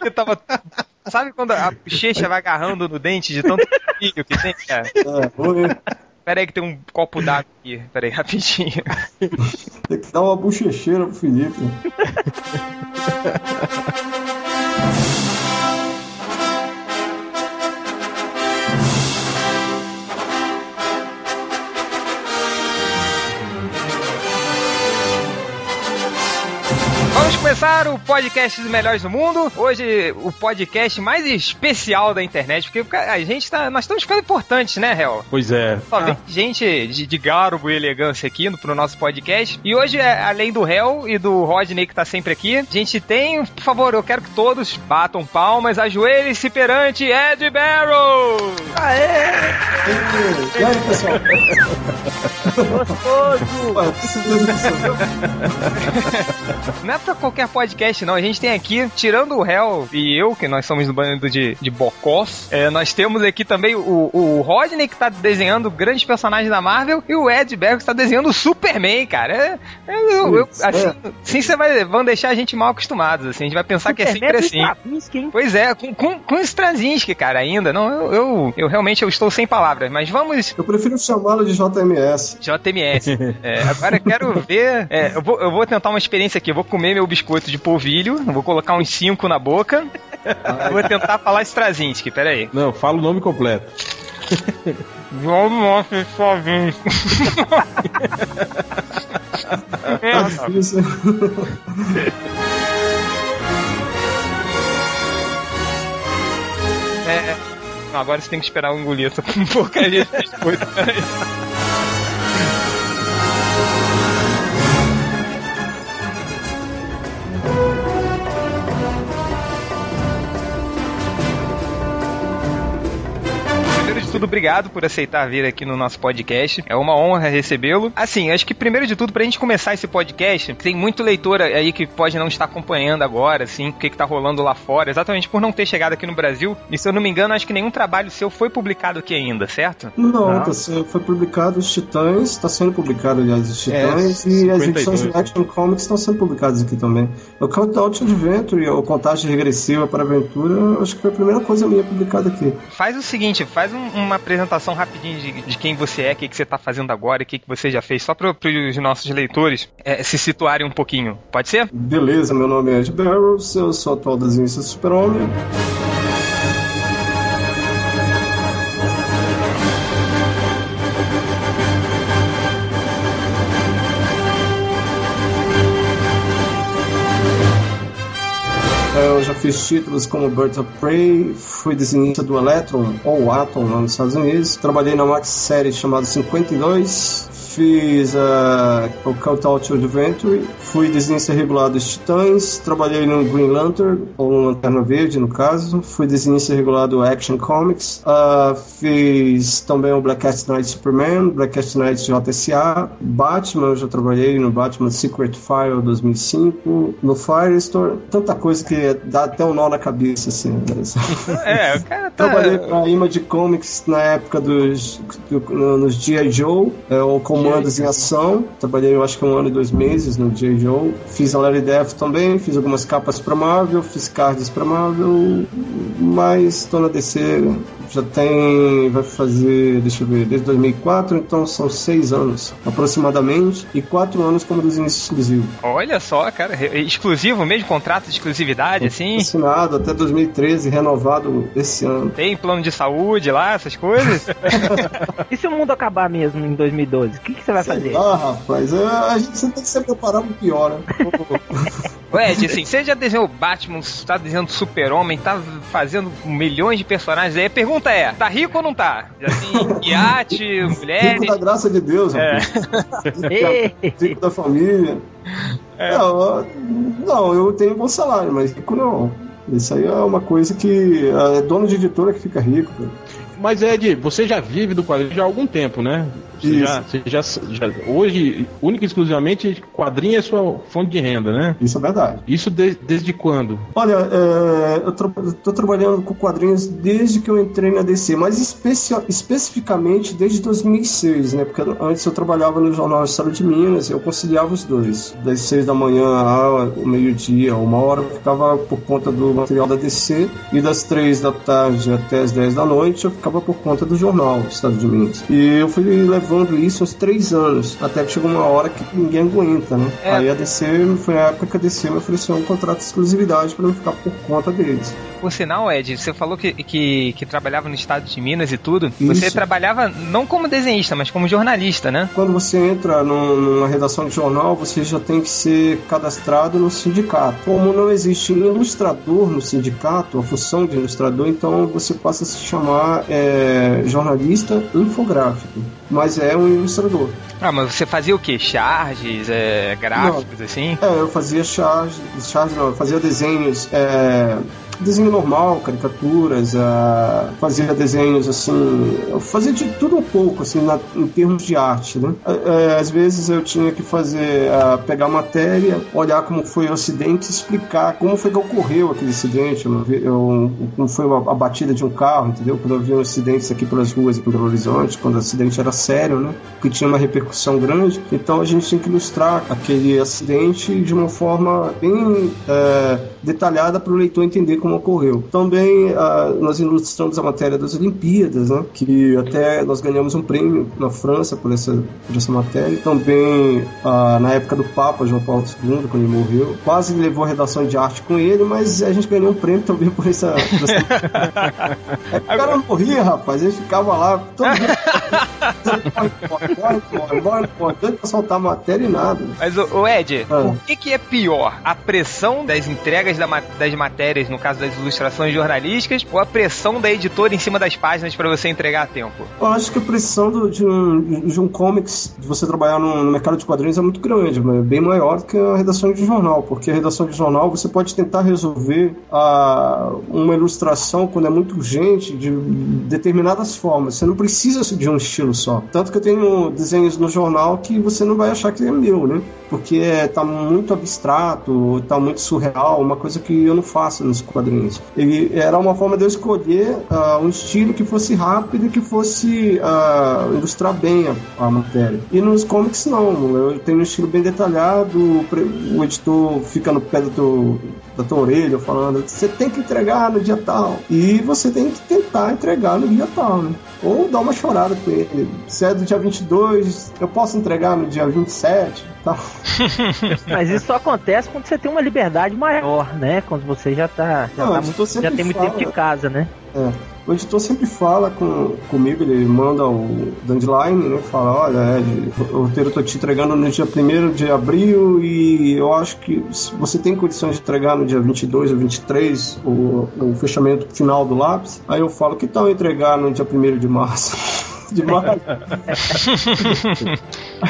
aqui tava. Sabe quando a bochecha vai agarrando no dente de tanto filho que tem, cara? É, Pera aí que tem um copo d'água aqui. Pera aí, rapidinho. Tem que dar uma bochecheira pro Felipe. Vamos começar o podcast dos melhores do mundo. Hoje, o podcast mais especial da internet, porque a gente tá. Nós estamos ficando importantes, né, Hel? Pois é. Só vem ah. gente de, de, garbo e elegância aqui no, pro nosso podcast. E hoje, é, além do Hel e do Rodney, que tá sempre aqui, a gente tem, por favor, eu quero que todos batam palmas, ajoelhem-se perante Ed Barrow! Aê! E aí, pessoal? Gostoso! Não é pra qualquer podcast, não. A gente tem aqui, tirando o Hell e eu, que nós somos do bando de, de Bocós, é, nós temos aqui também o, o Rodney, que tá desenhando grandes personagens da Marvel, e o Ed Berg, que tá desenhando o Superman, cara. É, é eu, eu, assim, é. assim você vai, vão deixar a gente mal acostumados, assim. A gente vai pensar Superman que é sempre assim. Straczynski, pois é, com, com, com Straczynski, cara, ainda. Não, eu, eu, eu, realmente eu estou sem palavras, mas vamos... Eu prefiro chamá-lo de JMS. JMS. é, agora eu quero ver... É, eu, vou, eu vou tentar uma experiência aqui. Eu vou comer meu biscoito de polvilho, vou colocar uns 5 na boca. vou tentar falar Strazinski, peraí. Não, fala o nome completo. Nossa Strazinski. é, tá difícil. É, agora você tem que esperar um engolir essa porcaria de biscoito. Tudo, obrigado por aceitar vir aqui no nosso podcast. É uma honra recebê-lo. Assim, acho que primeiro de tudo, pra gente começar esse podcast, tem muito leitor aí que pode não estar acompanhando agora, assim, o que, que tá rolando lá fora, exatamente por não ter chegado aqui no Brasil. E se eu não me engano, acho que nenhum trabalho seu foi publicado aqui ainda, certo? Não, não. Tá, foi publicado os Titãs, tá sendo publicado, aliás, os Titãs, é, e as edições de Action Comics estão sendo publicadas aqui também. O Countdown to Adventure, ou Contagem Regressiva para a Aventura, acho que foi a primeira coisa minha publicada aqui. Faz o seguinte, faz um, um uma apresentação rapidinho de, de quem você é, o que, que você está fazendo agora, o que, que você já fez, só para os nossos leitores é, se situarem um pouquinho. Pode ser? Beleza, meu nome é Ed Barrows, eu sou atual desenhista Super-Homem. Eu já fiz títulos como Birds of Prey, fui desenhista do Electron, ou Atom, lá nos Estados Unidos. Trabalhei na Max série chamada 52, fiz uh, o Call to Adventure, fui desenhista regular dos Titãs, trabalhei no Green Lantern, ou Lanterna Verde no caso, fui desenhista regular do Action Comics, uh, fiz também o Black Cat Knight Superman, Black Cat Knight JSA, Batman, eu já trabalhei no Batman Secret File 2005, no Firestore, tanta coisa que dá até um nó na cabeça, assim. Né? É, o cara tá... Trabalhei pra Image Comics na época dos, do, nos G.I. Joe, é, ou comandos em ação. Trabalhei, eu acho que um ano e dois meses no J. Joe. Fiz a Larry Death também, fiz algumas capas para Marvel, fiz cards para Marvel, mas estou na DC já tem, vai fazer, deixa eu ver, desde 2004, então são seis anos aproximadamente, e quatro anos como desenhista exclusivo. Olha só, cara, exclusivo mesmo, contrato de exclusividade, assim? Assinado até 2013, renovado esse ano. Tem plano de saúde lá, essas coisas? e se o mundo acabar mesmo em 2012, o que, que você vai Sei fazer? Ah, rapaz, é, a gente sempre tem que se preparar pro pior, né? Ed, assim, você já desenhou Batman, tá desenhando Super-Homem, tá fazendo milhões de personagens aí. A pergunta é: tá rico ou não tá? Assim, iate, mulher. Rico da graça de Deus, é. rico da família. É. Não, não, eu tenho um bom salário, mas rico não. Isso aí é uma coisa que é dono de editora que fica rico. Mas Ed, você já vive do quadrinho já há algum tempo, né? Você já, você já, já, hoje, única e exclusivamente, quadrinho é sua fonte de renda, né? Isso é verdade. Isso de, desde quando? Olha, é, eu estou trabalhando com quadrinhos desde que eu entrei na DC, mas especi especificamente desde 2006, né? Porque antes eu trabalhava no Jornal Estado de Minas, eu conciliava os dois. Das seis da manhã ao meio-dia, uma hora, eu ficava por conta do material da DC, e das três da tarde até as dez da noite eu ficava por conta do Jornal Estado de Minas. E eu fui levando isso uns três anos, até que chegou uma hora que ninguém aguenta, né? É. Aí a DC, foi a época que a DC me ofereceu um contrato de exclusividade para eu ficar por conta deles. Por sinal, Ed, você falou que, que, que trabalhava no estado de Minas e tudo. Isso. Você trabalhava não como desenhista, mas como jornalista, né? Quando você entra numa redação de jornal, você já tem que ser cadastrado no sindicato. Como não existe ilustrador no sindicato, a função de ilustrador, então você passa a se chamar é, jornalista infográfico mas é um ilustrador. Ah, mas você fazia o que? Charges, é, gráficos, não. assim? É, eu fazia charges, charges não, eu fazia desenhos, é, desenho normal, caricaturas, uh, fazia desenhos assim, eu fazia de tudo um pouco assim na, em termos de arte, né? Uh, às vezes eu tinha que fazer, uh, pegar a matéria, olhar como foi o acidente, explicar como foi que ocorreu aquele acidente, eu, como foi a, a, batida de um carro, entendeu? Quando vi um acidente aqui pelas ruas em Belo Horizonte, quando o acidente era sério, né? Que tinha uma repercussão grande, então a gente tinha que ilustrar aquele acidente de uma forma bem eh, detalhada para o leitor entender como ocorreu. Também uh, nós ilustramos a matéria das Olimpíadas, né, que até nós ganhamos um prêmio na França por essa, por essa matéria. Também uh, na época do Papa João Paulo II, quando ele morreu, quase levou a redação de arte com ele, mas a gente ganhou um prêmio também por essa. Por essa... é, o cara morria, rapaz, ele ficava lá todo bora, bora, bora, bora, pra soltar matéria e nada. Mas, o Ed, ah. o que, que é pior? A pressão das entregas da, das matérias, no caso caso das ilustrações jornalísticas, ou a pressão da editora em cima das páginas para você entregar a tempo? Eu acho que a pressão do, de, um, de um comics, de você trabalhar no, no, mercado de quadrinhos, é muito grande, é bem maior do que a redação de jornal, porque a redação de jornal você pode tentar resolver a, uma ilustração quando é muito urgente de determinadas formas. Você não precisa de um estilo só. Tanto que eu tenho desenhos no jornal que você não vai achar que é meu, né? Porque tá muito abstrato, tá muito surreal, uma coisa que eu não faço nos quadrinhos quadrinhos. Ele era uma forma de eu escolher uh, um estilo que fosse rápido e que fosse uh, ilustrar bem a, a, matéria. E nos comics não, eu tenho um estilo bem detalhado, o editor fica no pé do teu, da tua orelha falando, você tem que entregar no dia tal. E você tem que tentar entregar no dia tal, né? Ou dar uma chorada com ele. Se é do dia 22, eu posso entregar no dia 27 tal. Mas isso só acontece quando você tem uma liberdade maior, né? Quando você já tá. Já, Não, tá muito, já tem muito tempo de casa, né? É. O editor sempre fala com, comigo, ele manda o Dandelion, né? Fala, olha, Ed, o roteiro tô te entregando no dia 1 de abril e eu acho que você tem condições de entregar no dia 22 ou 23 o, o fechamento final do lápis. Aí eu falo, que tal entregar no dia 1 de março? demais.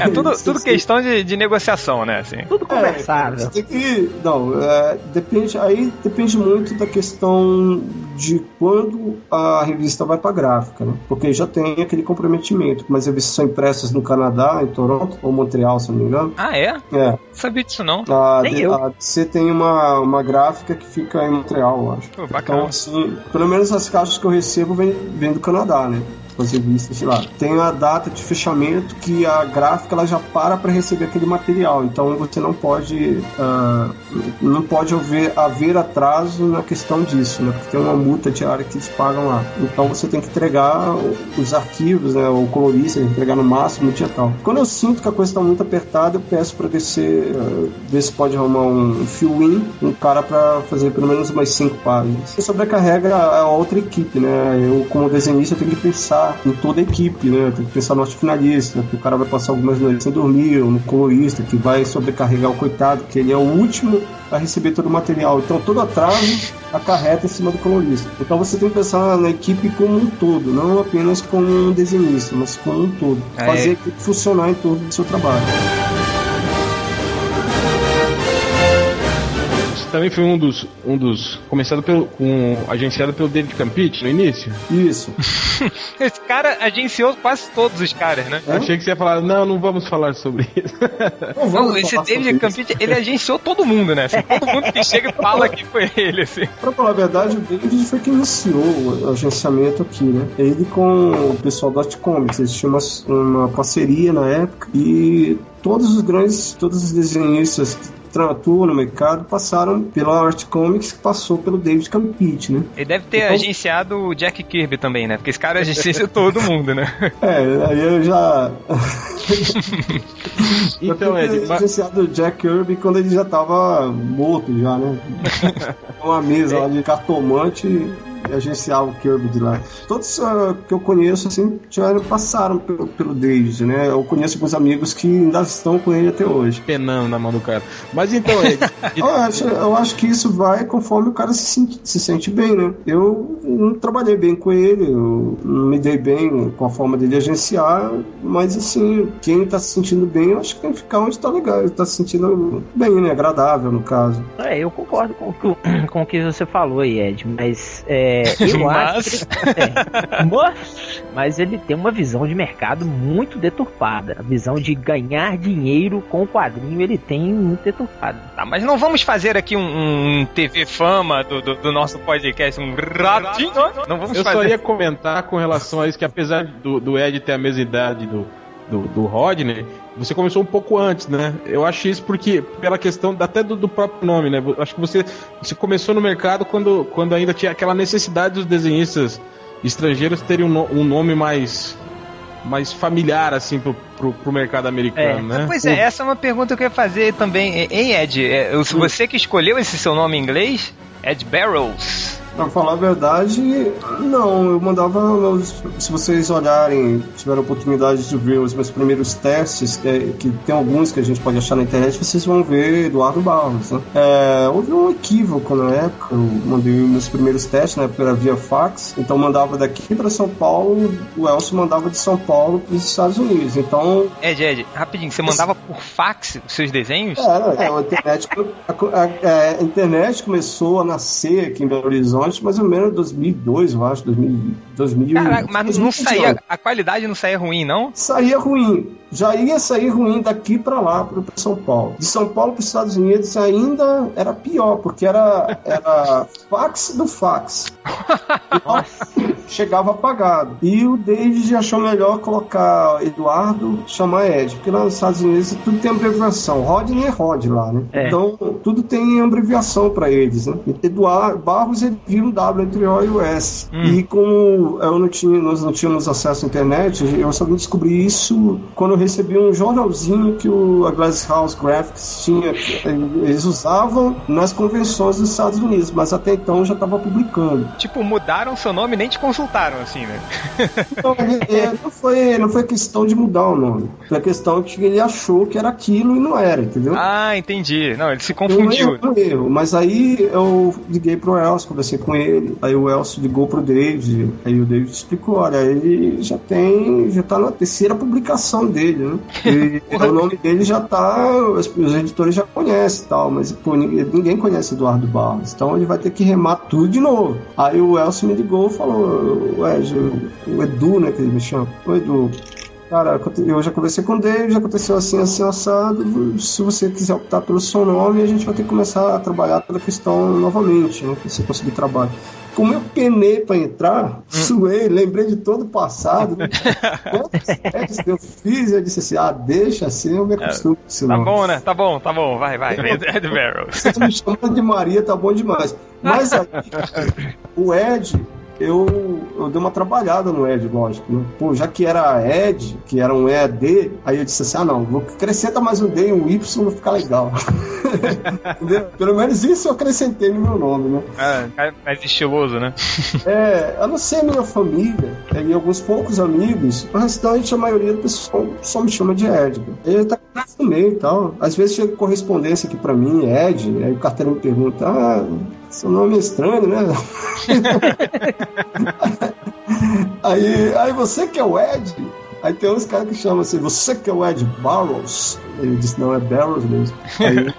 é tudo, tudo questão de, de negociação, né? Assim. Tudo conversável. É, tem que, não, é, depende, aí depende muito da questão de quando a revista vai para gráfica, né? Porque já tem aquele comprometimento. Mas as revistas são impressas no Canadá, em Toronto ou Montreal, se não me engano. Ah, é? É. Não sabia disso não. A, Nem eu. a DC tem uma, uma gráfica que fica em Montreal, eu acho. Pô, bacana. Então, assim, pelo menos as caixas que eu recebo vêm do Canadá, né? As revistas, sei lá, tem a data de fechamento que a gráfica ela já para para receber aquele material. Então você não pode uh, não pode haver, haver atraso na questão disso, né? Porque tem uma multa diária que eles pagam lá. Então você tem que entregar os arquivos, né? O colorista, entregar no máximo no dia tal. Quando eu sinto que a coisa está muito apertada, eu peço para descer, uh, ver se pode arrumar um fill-in, um cara para fazer pelo menos umas cinco páginas. E sobrecarrega a outra equipe, né? Eu como desenhista tenho que pensar em toda a equipe, né? Tem que pensar no finalista, que o cara vai passar algumas noites sem dormir, ou no colorista, que vai sobrecarregar o coitado, que ele é o último a receber todo o material. Então todo atraso acarreta em cima do colorista. Então você tem que pensar na equipe como um todo, não apenas como um desenhista, mas como um todo. Fazer a equipe funcionar em torno do seu trabalho. Também foi um dos. Um dos começado pelo. Com, agenciado pelo David Campite no início? Isso. esse cara agenciou quase todos os caras, né? É? Achei que você ia falar, não, não vamos falar sobre isso. Não, não esse David Campite, ele agenciou todo mundo, né? Assim, todo mundo que chega e fala que foi ele, assim. Pra falar a verdade, o David foi quem iniciou o agenciamento aqui, né? Ele com o pessoal da Comics, eles tinham uma, uma parceria na época e todos os grandes, todos os desenhistas atuam no mercado passaram pela Art Comics, que passou pelo David Campite, né? Ele deve ter então, agenciado o Jack Kirby também, né? Porque esse cara agencia todo mundo, né? É, aí eu já. então, Ed, mas... agenciado o Jack Kirby quando ele já tava morto, já, né? Uma mesa lá de cartomante agenciava o Kirby de lá. Todos uh, que eu conheço, assim, já passaram pelo, pelo David, né? Eu conheço alguns amigos que ainda estão com ele até hoje. Penando na mão do cara. Mas então, ele... eu, acho, eu acho que isso vai conforme o cara se sente, se sente bem, né? Eu não trabalhei bem com ele, eu não me dei bem com a forma dele agenciar, mas assim, quem tá se sentindo bem, eu acho que tem que ficar onde tá legal, ele tá se sentindo bem, né? Agradável, no caso. É, eu concordo com, com o que você falou aí, Ed, mas é, é, eu mas... acho que ele, é, mas, mas ele tem uma visão de mercado muito deturpada. A visão de ganhar dinheiro com o quadrinho ele tem muito deturpada. Tá, mas não vamos fazer aqui um, um TV fama do, do, do, nosso podcast, um ratinho. Não vamos eu fazer. só ia comentar com relação a isso que apesar do, do Ed ter a mesma idade do, do, do Rodney, você começou um pouco antes, né? Eu acho isso porque, pela questão até do, do, próprio nome, né? Acho que você, você começou no mercado quando, quando ainda tinha aquela necessidade dos desenhistas estrangeiros terem um, um nome mais mais familiar, assim, pro, pro, pro mercado americano, é. né? Pois é, essa é uma pergunta que eu ia fazer também. Hein, Ed? É, você que escolheu esse seu nome em inglês, Ed Barrows. Pra falar a verdade, não. Eu mandava meus. Se vocês olharem, tiveram oportunidade de ver os meus primeiros testes, que, que, tem alguns que a gente pode achar na internet, vocês vão ver Eduardo Barros. Né? É, houve um equívoco na época. Eu mandei meus primeiros testes, na época era via fax. Então mandava daqui para São Paulo, o Elcio mandava de São Paulo para os Estados Unidos. Então. Ed, Ed, rapidinho, você mandava por fax os seus desenhos? Era, é, a, internet, a, a, a internet começou a nascer aqui em Belo Horizonte mais ou menos 2002, eu acho, 2000, 2000 Caraca, mas não saía, a qualidade não saía ruim, não? Saía ruim. Já ia sair ruim daqui para lá, para São Paulo. De São Paulo para os Estados Unidos ainda era pior, porque era, era fax do fax. chegava apagado. E o David achou melhor colocar Eduardo, chamar Ed, porque lá nos Estados Unidos tudo tem abreviação. Rodney é Rod lá, né? É. Então tudo tem abreviação para eles, né? Eduardo Barros ele vira um W entre O e o S. Hum. E como eu não tinha, nós não tínhamos acesso à internet, eu só vim descobrir isso quando eu recebi um jornalzinho que o, a Glass House Graphics tinha. Eles usavam nas convenções dos Estados Unidos, mas até então já estava publicando. Tipo, mudaram seu nome e nem te consultaram, assim, né? Não, é, não, foi, não foi questão de mudar o nome. Foi questão que ele achou que era aquilo e não era, entendeu? Ah, entendi. Não, ele se confundiu. Um erro, mas aí eu liguei pro Elcio, conversei com ele, aí o Elcio ligou pro David, aí o David explicou, olha, ele já tem, já tá na terceira publicação dele, né? E o nome dele já tá, os, os editores já conhecem e tal, mas pô, ninguém, ninguém conhece Eduardo Barros, então ele vai ter que remar tudo de novo. Aí o Elcio me ligou e falou, ué, o Edu, né, que ele me chama, o Edu, Cara, eu já conversei com o David, já aconteceu assim, assim, assado. Se você quiser optar pelo seu nome, a gente vai ter que começar a trabalhar pela questão novamente, né? Pra você conseguir trabalho. Como eu penei para entrar, hum. suei, lembrei de todo o passado. Né? Quantos eu fiz, eu disse assim: ah, deixa assim, eu me acostumo com isso. Tá bom, né? Tá bom, tá bom, vai, vai. Ed Barrow. Você me chamando de Maria, tá bom demais. Mas aí, o Ed, eu, eu dei uma trabalhada no Ed, lógico. Né? Pô, já que era Ed, que era um ED, aí eu disse assim: ah, não, vou acrescentar mais um D e um Y, vai ficar legal. Pelo menos isso eu acrescentei no meu nome, né? É, mais estiloso, né? é, eu não sei, minha família, e alguns poucos amigos, o restante, a maioria do pessoal só me chama de Ed. Ele tá no meio e tal. Às vezes chega correspondência aqui pra mim, Ed, aí o carteiro me pergunta: ah, seu nome é estranho, né? aí, aí você que é o Ed? Aí tem uns caras que chamam assim, você que é o Ed Barrows? Ele disse, não, é Barrows mesmo. Aí,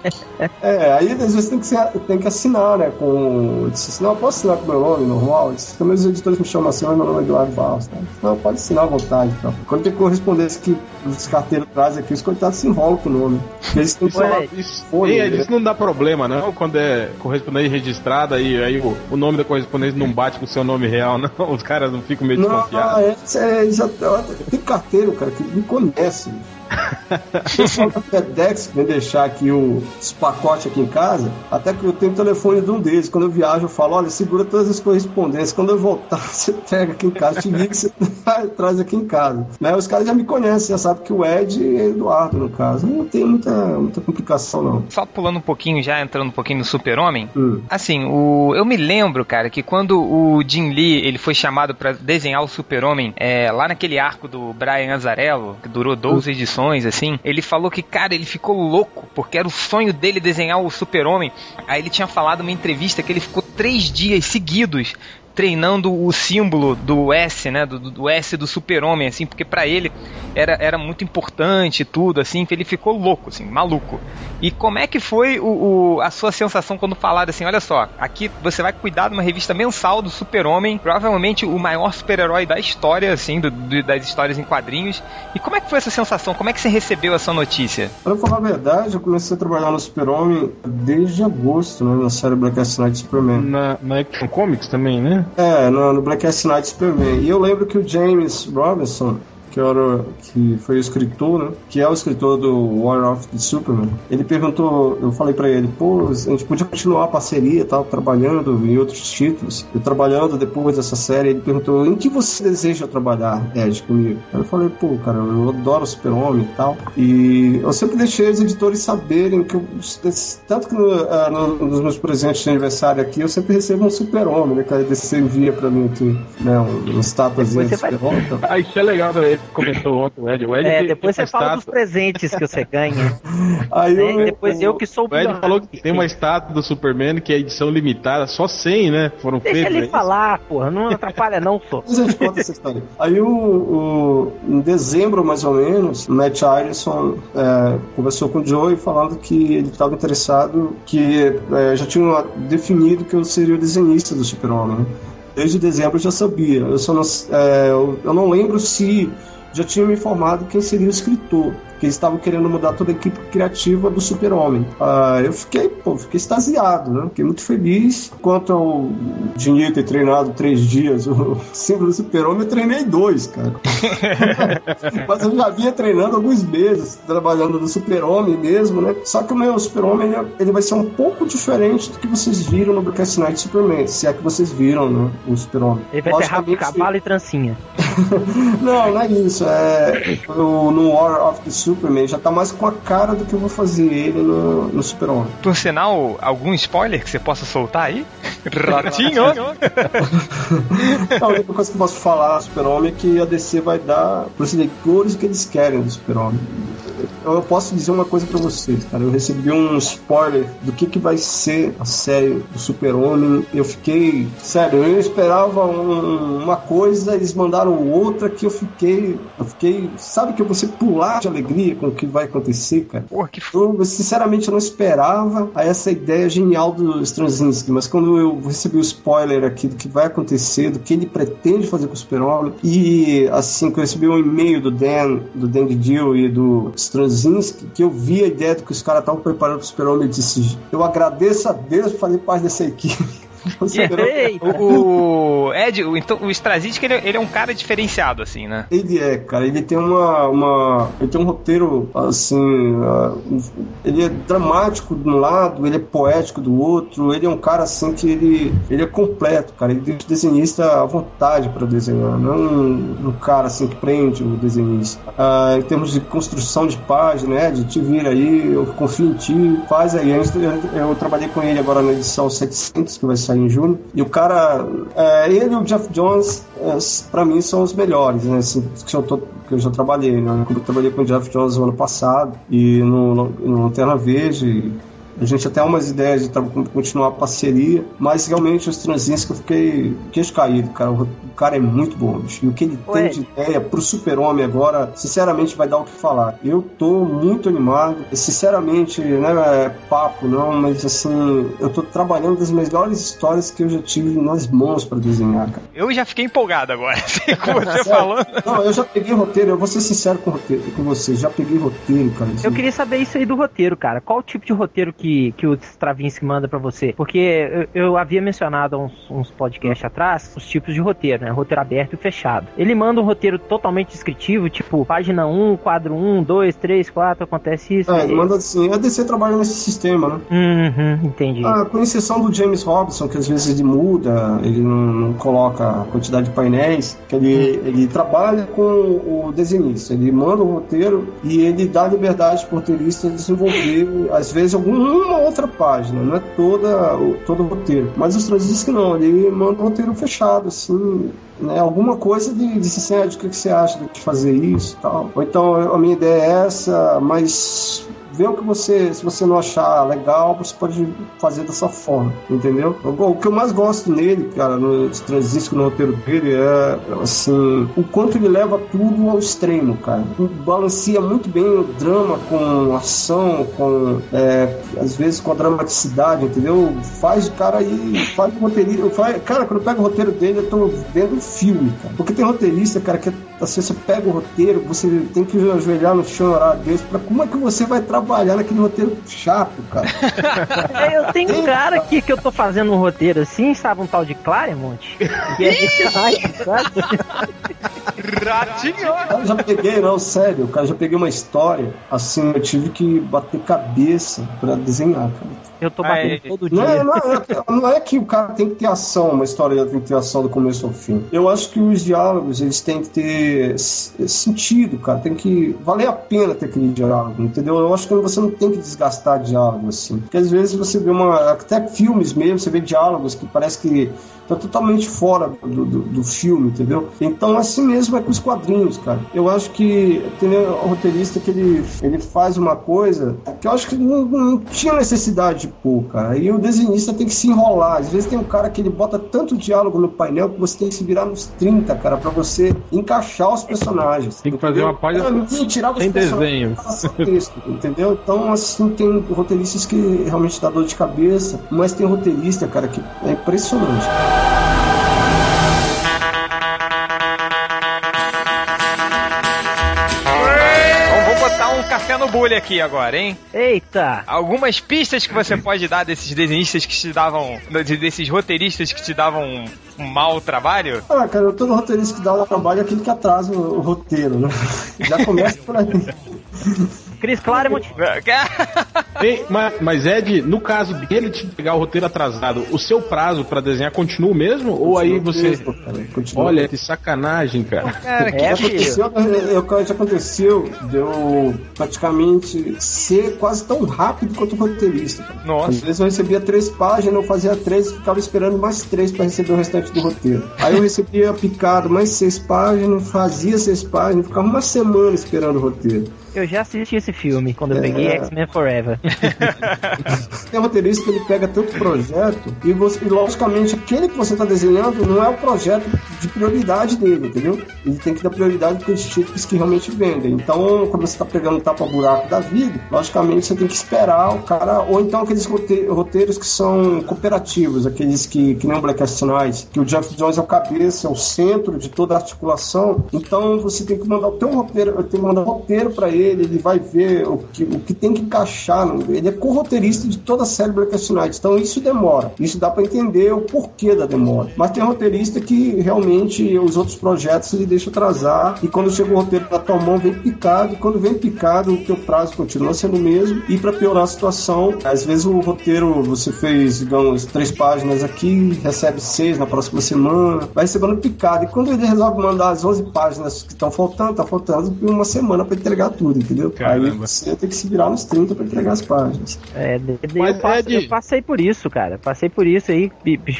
é, aí às vezes tem que, ser, tem que assinar, né? Com. Disse, não, eu posso assinar com meu nome normal? Disse, também os editores me chamam assim, meu nome é Eduardo Barros. Tá? Não, pode assinar à vontade. Então. Quando tem correspondência que os carteiros trazem aqui, os coitados se enrolam com o nome. Eles têm isso, é, isso, folha, é, isso não dá problema, não, quando é correspondência registrada e aí o, o nome da correspondência não bate com o seu nome real, não. Os caras não ficam meio não, desconfiados. É, é, já, tem carteiro, cara, que me conhece. O pessoal da FedEx vem deixar aqui o, os pacotes aqui em casa, até que eu tenho o telefone de um deles. Quando eu viajo, eu falo: olha, segura todas as correspondências. Quando eu voltar, você pega aqui em casa, te liga você traz aqui em casa. Né? Os caras já me conhecem, já sabem que o Ed é Eduardo, no caso. Não tem muita, muita complicação, não. Só pulando um pouquinho, já entrando um pouquinho no Super-Homem. Hum. Assim, o, eu me lembro, cara, que quando o Jim Lee ele foi chamado para desenhar o Super-Homem é, lá naquele arco do Brian Azarello, que durou 12 hum. edições assim, ele falou que, cara, ele ficou louco, porque era o sonho dele desenhar o super-homem. Aí ele tinha falado numa entrevista que ele ficou três dias seguidos treinando o símbolo do S, né, do, do S do super-homem, assim, porque para ele era, era muito importante tudo, assim, que ele ficou louco, assim, maluco. E como é que foi o, o, a sua sensação quando falaram assim, olha só, aqui você vai cuidar de uma revista mensal do super-homem, provavelmente o maior super-herói da história, assim, do, do, das histórias em quadrinhos. E como é que foi essa sensação? Como é que você recebeu essa notícia? Pra falar a verdade, eu comecei a trabalhar no super-homem desde agosto, né, na série Black Night Superman. Na, na Action Comics também, né? É, no, no Blackest Night Superman. E eu lembro que o James Robinson que, era, que foi o escritor, né? Que é o escritor do War of the Superman. Ele perguntou, eu falei para ele, pô, a gente podia continuar a parceria, tal, trabalhando em outros títulos. E trabalhando depois dessa série, ele perguntou, em que você deseja trabalhar, Ed, comigo? Eu falei, pô, cara, eu adoro Super-Homem e tal. E eu sempre deixei os editores saberem que eu, tanto que no, uh, no, nos meus presentes de aniversário aqui, eu sempre recebo um Super-Homem, né? Que a DC envia pra mim aqui, né? Um, um estátuas de Super-Homem. Ah, isso é legal também comentou ontem, o Ed. O Ed é, depois você fala dos presentes que você ganha. Aí né? eu, depois eu que sou o Ed falou que tem uma estátua do Superman que é edição limitada, só 100, né? Foram Deixa feitos. Deixa ele é falar, porra, não atrapalha não, só. Mas a gente conta essa história. Aí o, o, em dezembro, mais ou menos, Matt Ireson é, conversou com o Joey falando que ele estava interessado, que é, já tinha definido que eu seria o desenhista do Super-Homem. Desde dezembro eu já sabia. Eu, só não, é, eu, eu não lembro se já tinha me informado quem seria o escritor que eles estavam querendo mudar toda a equipe criativa do Super-Homem. Uh, eu fiquei, pô, fiquei extasiado, né? Fiquei muito feliz. Quanto ao dinheiro ter treinado três dias o símbolo do Super-Homem, eu treinei dois, cara. Mas eu já vinha treinando alguns meses, trabalhando no Super-Homem mesmo, né? Só que o meu Super-Homem, ele vai ser um pouco diferente do que vocês viram no Broadcast Night Superman, se é que vocês viram, né? O Super-Homem. Ele vai ter rápido, cavalo e trancinha. não, não é isso. É, no War of the Superman já tá mais com a cara do que eu vou fazer ele no, no Super-Homem. Por sinal, algum spoiler que você possa soltar aí? Ratinho! a única coisa que eu posso falar do Super-Homem é que a DC vai dar pros leitores o que eles querem do Super-Homem eu posso dizer uma coisa para vocês, cara. Eu recebi um spoiler do que, que vai ser a série do Super-Homem. Eu fiquei. Sério, eu esperava um, uma coisa, eles mandaram outra que eu fiquei. Eu fiquei. Sabe que você pular de alegria com o que vai acontecer, cara? Porra, que eu, sinceramente, eu não esperava essa ideia genial do Straczynski, mas quando eu recebi o spoiler aqui do que vai acontecer, do que ele pretende fazer com o Super-Homem, e assim, que eu recebi um e-mail do Dan, do Dan Dill e do Straczynski, que eu vi a ideia do que os caras estavam preparando para o Super-Homem e disse: Eu agradeço a Deus por fazer parte dessa equipe. o, o Ed, o, então, o ele, ele, é um cara diferenciado, assim, né? Ele é, cara. Ele tem uma... uma ele tem um roteiro, assim... Uh, ele é dramático de um lado, ele é poético do outro. Ele é um cara, assim, que ele, ele é completo, cara. Ele deixa o desenhista à vontade para desenhar. Não um, um, cara, assim, que prende o desenhista. Uh, em termos de construção de página, né? De te vir aí, eu confio em ti, faz aí. Eu, eu, eu trabalhei com ele agora na edição 700, que vai sair em junho. E o cara, é, ele e o Jeff Jones, é, para mim, são os melhores, né? Assim, que, eu tô, que eu já trabalhei, né? Eu trabalhei com o Jeff Jones no ano passado e no, no Lanterna Verde. A gente até umas ideias de continuar a parceria, mas realmente os transinhos que eu fiquei queixo caído, cara. O, cara é muito bom, bicho. E o que ele Ué. tem de ideia pro super-homem agora, sinceramente, vai dar o que falar. Eu tô muito animado. Sinceramente, né, é papo não, mas assim, eu tô trabalhando das melhores histórias que eu já tive nas mãos para desenhar, cara. Eu já fiquei empolgado agora, com você falando. Não, eu já peguei roteiro, eu vou ser sincero com, roteiro, com você, já peguei roteiro, cara. Assim. Eu queria saber isso aí do roteiro, cara. Qual o tipo de roteiro que, que o Stravinsky manda para você? Porque eu, eu, havia mencionado uns, uns podcasts atrás os tipos de roteiro, né? Roteiro aberto e fechado. Ele manda um roteiro totalmente descritivo, tipo página 1, quadro 1, 2, 3, 4, acontece isso. É, ele manda assim, a DC trabalha nesse sistema, né? Uhum, entendi. Ah, com exceção do James Robson, que às vezes ele muda, ele não, não coloca a quantidade de painéis, que ele, ele trabalha com o desenhista, ele manda o roteiro e ele dá liberdade para o roteirista desenvolver, às vezes, alguma outra página, não é toda, todo o roteiro. Mas os transistas não, ele manda o roteiro fechado, assim, né, alguma coisa de, de assim, ah, de o que você acha de fazer isso tal. Ou então a minha ideia é essa, mas vê o que você, se você não achar legal, você pode fazer dessa forma, entendeu? O, que eu mais gosto nele, cara, no transistor no roteiro dele é assim, o quanto ele leva tudo ao extremo, cara. Balanceia muito bem o drama com ação, com é, às vezes com a dramaticidade, entendeu? Faz o cara aí, faz o roteirista, faz, cara, quando eu pego o roteiro dele, eu tô vendo filme, cara. Porque tem roteirista, cara, que assim, você pega o roteiro, você tem que ajoelhar no chão orar a Deus, pra como é que você vai trabalhar naquele roteiro chato, cara. É, eu tenho um cara aqui que eu tô fazendo um roteiro assim, sabe, um tal de Claremont. E é desse Ratinho! Eu já peguei, não, sério, cara, já peguei uma história, assim, eu tive que bater cabeça pra desenhar, cara. Eu tô batendo Aí. todo dia. Não é, não, é, não é, que o cara tem que ter ação, uma história tem que ter ação do começo ao fim. Eu acho que os diálogos, eles têm que ter sentido, cara. Tem que valer a pena ter aquele diálogo, entendeu? Eu acho que você não tem que desgastar diálogo, assim. Porque às vezes você vê uma... Até filmes mesmo, você vê diálogos que parece que tá totalmente fora do, do, do, filme, entendeu? Então, assim mesmo é com os quadrinhos, cara. Eu acho que tem um roteirista que ele, ele faz uma coisa que eu acho que não, não tinha necessidade pôr, cara. E o desenhista tem que se enrolar. Às vezes tem um cara que ele bota tanto diálogo no painel que você tem que se virar nos 30, cara, para você encaixar os personagens. Tem que fazer uma página tirar sem desenho. Texto, entendeu? Então, assim, tem roteiristas que realmente dá dor de cabeça, mas tem roteirista, cara, que é impressionante. Bullying aqui agora, hein? Eita! Algumas pistas que você pode dar desses desenhistas que te davam. desses roteiristas que te davam um mau trabalho? Ah, cara, todo roteirista que dá um trabalho é aquele que atrasa o, o roteiro, né? Já começa por aí. Chris Claremont. Ei, mas, mas, Ed, no caso dele te pegar o roteiro atrasado, o seu prazo para desenhar continua o mesmo? Continua ou aí você. Mesmo, cara, Olha, que sacanagem, cara. Cara, que é, aconteceu, já aconteceu, deu praticamente ser quase tão rápido quanto o roteirista. Cara. Nossa. Às vezes eu recebia três páginas, eu fazia três e ficava esperando mais três para receber o restante do roteiro. Aí eu recebia picado mais seis páginas, fazia seis páginas, ficava uma semana esperando o roteiro. Eu já assisti esse filme quando eu peguei é. X-Men Forever. Tem um roteirista que ele pega tanto projeto e, você, e logicamente aquele que você está desenhando não é o projeto de prioridade dele, entendeu? Ele tem que dar prioridade para aqueles títulos que realmente vendem. Então, quando você está pegando tapa-buraco da vida, logicamente você tem que esperar o cara, ou então aqueles roteiros que são cooperativos, aqueles que, que nem o Black Night, que o Jeff Jones é o cabeça, é o centro de toda a articulação. Então, você tem que mandar o teu roteiro, tem que mandar roteiro para ele ele, ele vai ver o que, o que tem que encaixar. Ele é co-roteirista de toda a série Blackest Night, então isso demora. Isso dá para entender o porquê da demora. Mas tem roteirista que realmente os outros projetos ele deixa atrasar e quando chega o roteiro na tua mão vem picado e quando vem picado o teu prazo continua sendo o mesmo e para piorar a situação, às vezes o roteiro você fez, digamos, três páginas aqui, recebe seis na próxima semana, vai recebendo picado e quando ele resolve mandar as 11 páginas que estão faltando, tá faltando uma semana para entregar tudo tudo, entendeu? Aí E você tem que se virar nos 30 pra entregar as páginas. É, eu, passo, eu, passei por isso, cara. Passei por isso aí,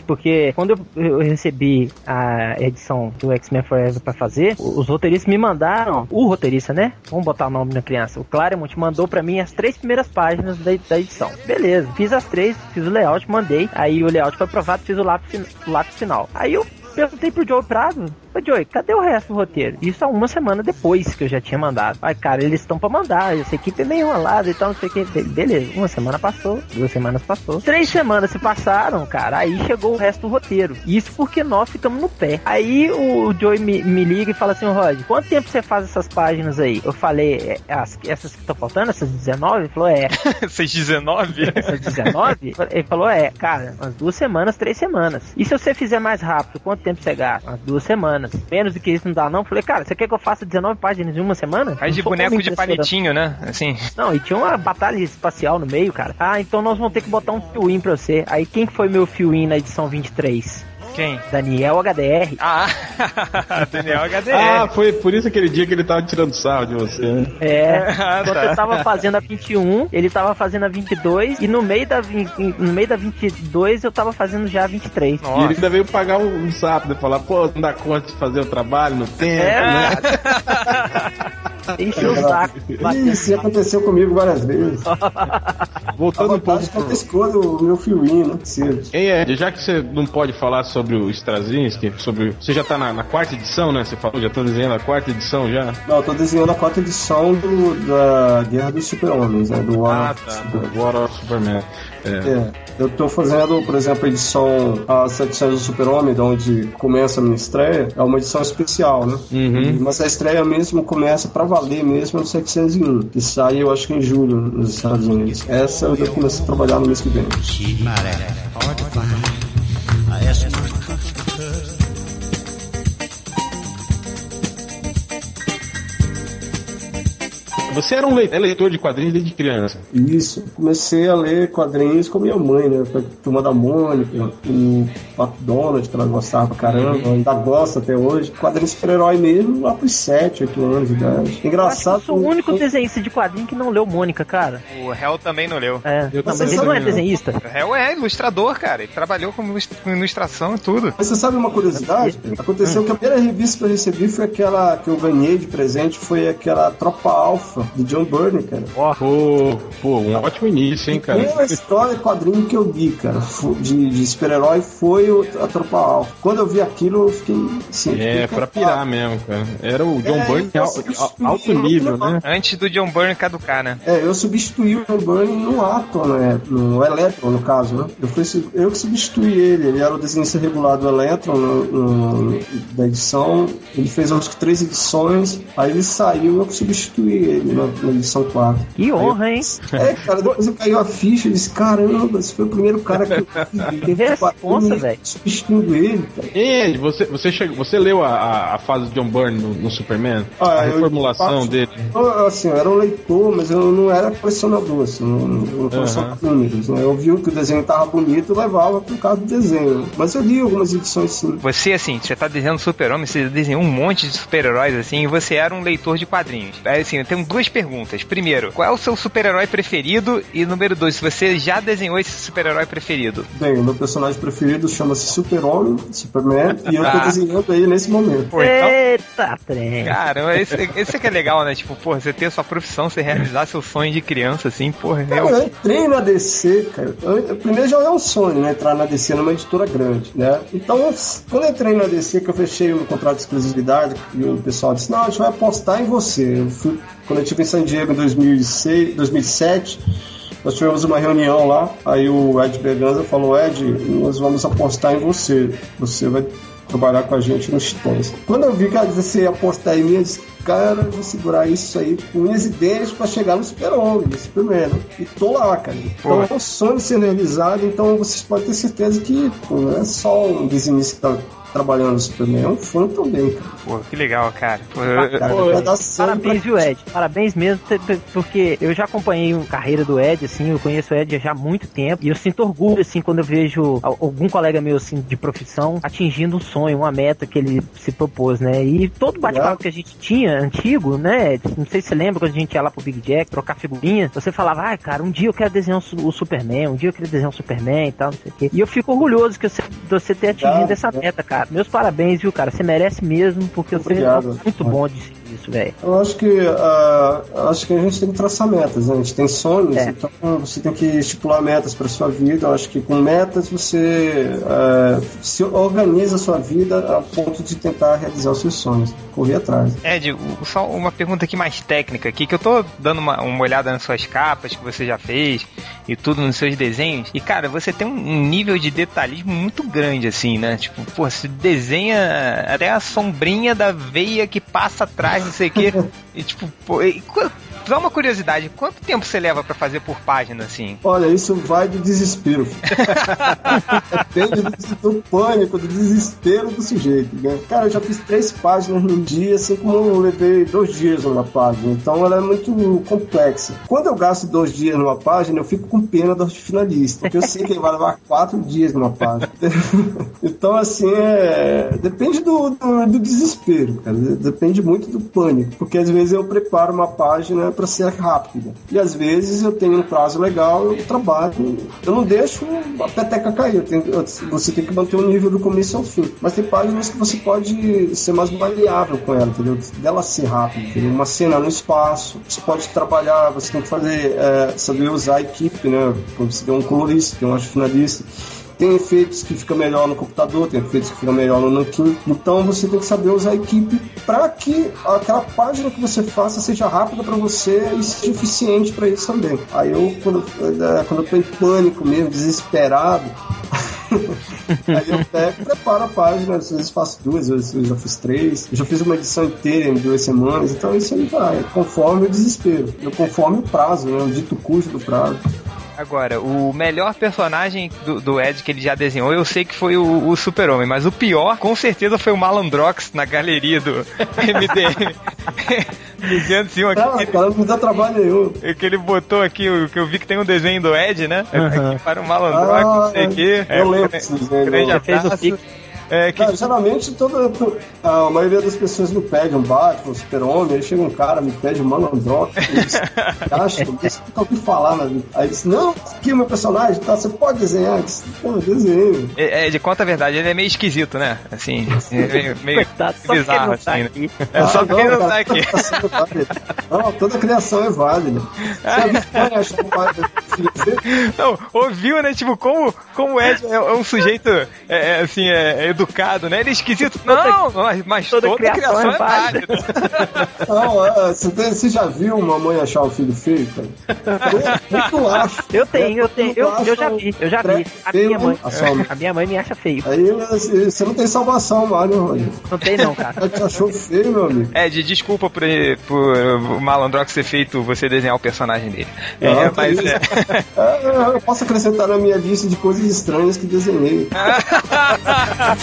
porque quando eu, recebi a edição do X-Men Forever pra fazer, os roteiristas me mandaram, o roteirista, né? Vamos botar o nome na criança. O Claremont mandou pra mim as três primeiras páginas da, da edição. Beleza, fiz as três, fiz o layout, mandei. Aí o layout foi aprovado, fiz o lápis, o lápis final. Aí eu perguntei pro Joe Prado, Ô Joey, cadê o resto do roteiro? Isso há uma semana depois que eu já tinha mandado. Ai, cara, eles estão pra mandar. Essa equipe é meio enrolada e tal, não sei o que. Beleza, uma semana passou, duas semanas passou. Três semanas se passaram, cara. Aí chegou o resto do roteiro. Isso porque nós ficamos no pé. Aí o Joey me, me liga e fala assim: Rod, quanto tempo você faz essas páginas aí? Eu falei, é, as, essas que estão faltando, essas 19? Ele falou, é. essas 19? Essas 19? Ele falou, é, cara, umas duas semanas, três semanas. E se você fizer mais rápido, quanto tempo você gasta? Umas duas semanas. Menos do que isso não dá, não. Falei, cara, você quer que eu faça 19 páginas em uma semana? Faz de boneco de palitinho, né? Assim. Não, e tinha uma batalha espacial no meio, cara. Ah, então nós vamos ter que botar um fio-in pra você. Aí quem foi meu fio-in na edição 23? Quem? Daniel HDR. Ah, Daniel HDR. Ah, foi por isso aquele dia que ele tava tirando sarro de você, né? É, ah, quando tá. eu tava fazendo a 21, ele tava fazendo a 22, e no meio da, 20, no meio da 22 eu tava fazendo já a 23. Nossa. E ele ainda veio pagar um, um sapo, né? Falar, pô, não dá conta de fazer o trabalho no tempo, é. né? Enche o saco. Isso aconteceu comigo várias vezes. Voltando um pouco. Pro... o meu filminho, não precisa. Ei, Ed, já que você não pode falar sobre o Straczynski, sobre. Você já tá na, na, quarta edição, né? Você falou, já tá desenhando a quarta edição já? Não, eu tô desenhando a quarta edição do, da Guerra dos Super-Homens, né? Do War, ah, tá. Super... War of Superman. É. é. Eu tô fazendo, por exemplo, a edição As edições do Super-Homem, de onde começa a minha estreia, é uma edição especial, né? Uhum. Mas a estreia mesmo começa pra valer mesmo no 701, que sai, eu acho que em julho, nos Estados Unidos. Essa eu já comecei a trabalhar no mês que vem. Você era um é leitor de quadrinhos desde criança. Isso. Comecei a ler quadrinhos com minha mãe, né? Foi Turma da Mônica, o Donald, que ela gostava pra caramba, uhum. ainda gosta até hoje. Quadrinhos super-herói mesmo, lá pros 7, 8 anos de idade. Engraçado. Eu, eu sou o único desenhista de quadrinho que não leu Mônica, cara. O Hell também não leu. É, eu mas ele não é desenhista. O Hell é ilustrador, cara. Ele trabalhou com ilustração e tudo. Mas você sabe uma curiosidade? Aconteceu hum. que a primeira revista que eu recebi foi aquela que eu ganhei de presente, foi aquela Tropa Alpha de John Byrne, cara. Oh, pô, pô, um ótimo início, hein, cara. A história quadrinho que eu li, cara, de, de super-herói foi o, a Tropa Alpha. Quando eu vi aquilo, eu fiquei assim. É, pra pirar mesmo, cara. Era o John é, Byrne alto nível, né? Antes do John Byrne caducar, né? É, eu substituí o John Byrne no Atom, né? No Electron, no caso, né? Eu, fui, eu que substituí ele. Ele era o desenhista regular do Electron no, no, da edição. Ele fez acho que três edições. Aí ele saiu, eu que substituí ele na, na edição 4. Que honra, hein? É, cara, depois eu caiu a ficha e disse: caramba, esse foi o primeiro cara que eu que responsa, velho. Substituindo ele, cara. E você, você, chegou, você leu a, a, a fase de John Byrne no, no Superman? Ah, a reformulação eu, dele? Eu, assim, eu era um leitor, mas eu não era colecionador, assim, não, não colecionava uhum. números, né? Eu vi que o desenho tava bonito e levava por causa do desenho. Mas eu li algumas edições sim. Você, assim, você tá desenhando super-homem, você desenhou um monte de super-heróis, assim, e você era um leitor de quadrinhos. Aí, assim, eu tenho duas perguntas. Primeiro, qual é o seu super-herói preferido? E número dois, se você já desenhou esse super-herói preferido? Bem, o meu personagem preferido chama-se Super-Homem, Superman, e eu tô ah. desenhando aí nesse momento. Pô, então... Eita, trem. Caramba, esse, esse é que é legal, né? Tipo, pô, você ter a sua profissão, você realizar seu sonho de criança, assim, porra. Cara, eu... eu entrei na DC, cara. Eu, primeiro já é um sonho, né? Entrar na DC numa editora grande, né? Então, quando eu entrei na DC, que eu fechei o contrato de exclusividade, e o pessoal disse, não, a gente vai apostar em você. Eu fui quando eu estive em San Diego em 2006, 2007, nós tivemos uma reunião lá, aí o Ed Berganza falou, Ed, nós vamos apostar em você, você vai trabalhar com a gente nos titãs. Quando eu vi que você ia apostar em mim, eu disse, cara, eu vou segurar isso aí com unhas e dentes pra chegar no Super-Homem, no Superman. E tô lá, cara. Então é um sonho ser realizado, então vocês podem ter certeza que pô, não é só um desenhista trabalhando no Superman. É um fã também, cara. Pô, que legal, cara. Pô, cara parabéns, viu, Ed? Parabéns mesmo, porque eu já acompanhei a carreira do Ed, assim, eu conheço o Ed já há muito tempo, e eu sinto orgulho, assim, quando eu vejo algum colega meu, assim, de profissão, atingindo um sonho, uma meta que ele se propôs, né? E todo bate-papo que a gente tinha, antigo, né? Não sei se você lembra quando a gente ia lá pro Big Jack trocar figurinha, você falava, ah, cara, um dia eu quero desenhar o Superman, um dia eu quero desenhar o Superman e tal, não sei o quê. E eu fico orgulhoso que você, você ter atingido essa meta, cara. Meus parabéns, viu, cara? Você merece mesmo, porque Obrigado. você é muito bom de isso, velho. Eu acho que uh, acho que a gente tem que traçar metas, né? A gente tem sonhos, é. então você tem que estipular metas para sua vida. Eu acho que com metas você uh, se organiza a sua vida a ponto de tentar realizar os seus sonhos, correr atrás. Ed, só uma pergunta aqui mais técnica aqui, que eu tô dando uma, uma olhada nas suas capas que você já fez e tudo nos seus desenhos. E cara, você tem um nível de detalhismo muito grande assim, né? Tipo, pô, você desenha até a sombrinha da veia que passa atrás, não sei o quê. E tipo, pô, e, só uma curiosidade, quanto tempo você leva para fazer por página, assim? Olha, isso vai do desespero. Depende do, do, pânico, do desespero do sujeito, né? Cara, eu já fiz três páginas num dia, assim como eu levei dois dias numa página. Então ela é muito complexa. Quando eu gasto dois dias numa página, eu fico com pena do finalista, porque eu sei que ele vai levar quatro dias numa página. então, assim, é... depende do, do, do desespero, cara. Depende muito do pânico, porque às vezes eu preparo uma página para ser rápida. E às vezes eu tenho um prazo legal, eu trabalho, eu não deixo a peteca cair. Tenho, você tem que manter o nível do começo ao fim. Mas tem páginas que você pode ser mais maleável com ela, entendeu? Dela ser rápida, entendeu? Uma cena no espaço, você pode trabalhar, você tem que fazer, é, saber usar a equipe, né? Você tem um colorista, tem um finalista tem efeitos que fica melhor no computador, tem efeitos que fica melhor no nanquim. Então você tem que saber usar a equipe para que aquela página que você faça seja rápida para você e seja eficiente para eles também. Aí eu, quando, é, quando eu tô em pânico mesmo, desesperado, Aí eu pego preparo a página, às vezes faço duas, às vezes já fiz três, já fiz uma edição inteira em duas semanas, então isso aí vai, conforme o desespero, eu conforme o prazo, né, o dito custo do prazo. Agora, o melhor personagem do, do, Ed que ele já desenhou, eu sei que foi o, o Super-Homem, mas o pior, com certeza, foi o Malandrox na galeria do MDM. Dizendo assim, aqui, não, cara, não dá trabalho nenhum. Que ele botou aqui, que eu vi que tem um desenho do Ed, né? Uhum. Aqui para o Malandrox, ah, não sei o quê. Eu é, lembro desse desenho. Grande abraço. É, que... Cara, geralmente toda, a maioria das pessoas me pede um Batman, um super-homem, aí chega um cara, me pede um Malandrox, acha, eu nunca ouvi falar. Aí disse, não, aqui é o meu personagem, tá, você pode desenhar? Eu disse, Pô, desenho. É, é, de conta a verdade, ele é meio esquisito, né? Assim, é meio, meio bizarro, assim, né? É só porque não, tá aqui. Não, toda criação é válida. Não, ouviu, né? Tipo, como, como o Ed é, é um sujeito, é, é assim, é, educado, né? Ele é esquisito. Não, mas, mas toda, toda criação, criação, é válida. Não, é, você, tem, você já viu uma mãe achar o filho feio, cara? Eu, eu acho. Eu tenho, eu tenho. Eu, eu já vi, eu já vi. A minha mãe. A, minha mãe me acha feio. Aí você não tem salvação, Mário. Não tem não, cara. Você achou feio, meu amigo. É, de desculpa por, por o Malandrox ter feito você desenhar o personagem dele. Não, é, mas é... é... Eu posso acrescentar na minha lista de coisas estranhas que desenhei.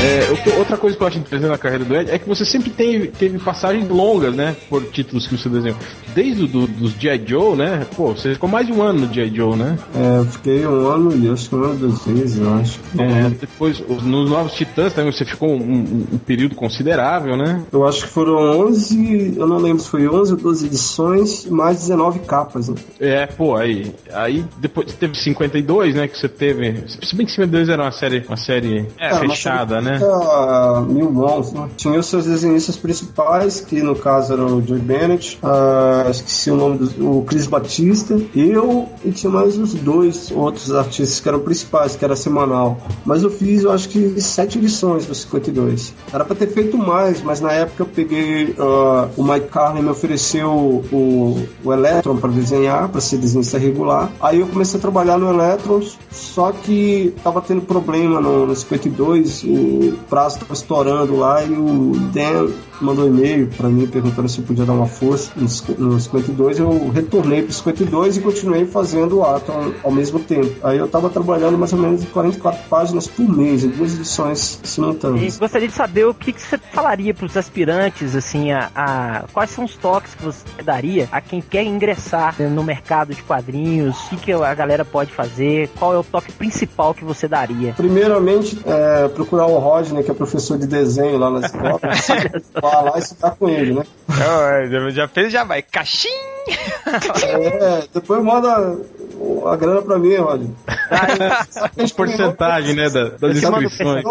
É, outra coisa que eu acho interessante na carreira do Ed é que você sempre teve, teve passagens longas, né? Por títulos que você desenhou. Desde do, dos G.I. Joe, né? Pô, você ficou mais de um ano no G.I. Joe, né? É, eu fiquei um ano e acho que um ano duas vezes, eu acho. É, depois, nos Novos Titãs também você ficou um, um, um, período considerável, né? Eu acho que foram 11, eu não lembro se foi 11 ou 12 edições, mais 19 capas, né? É, pô, aí, aí depois teve 52, né? Que você teve. Se bem que 52 era uma série, uma série é, fechada, né? Mil bons, né? Tinha os seus desenhistas principais, que no caso era o Joey Bennett, uh, esqueci o nome do o Chris Batista, eu e tinha mais uns dois outros artistas que eram principais, que era semanal. Mas eu fiz, eu acho que sete edições do 52. Era pra ter feito mais, mas na época eu peguei. Uh, o Mike Carlin me ofereceu o, o Electron para desenhar, para ser desenhista regular. Aí eu comecei a trabalhar no Electron, só que tava tendo problema no, no 52, o prazo estava estourando lá e o Dan mandou um e-mail para mim perguntando se eu podia dar uma força no, 52. Eu retornei para 52 e continuei fazendo o Atom ao mesmo tempo. Aí eu estava trabalhando mais ou menos 44 páginas por mês, em duas edições simultâneas. E gostaria de saber o que, que você falaria para os aspirantes, assim, a, a, quais são os toques que você daria a quem quer ingressar no mercado de quadrinhos, o que, que a galera pode fazer, qual é o toque principal que você daria? Primeiramente, é, procurar o Rodney, que é professor de desenho lá na escola, falar e estudar com ele, né? Não, já fez, já vai. Caixinha! É, depois manda a grana pra mim, Rodney. As porcentagem, né, da, das inscrições.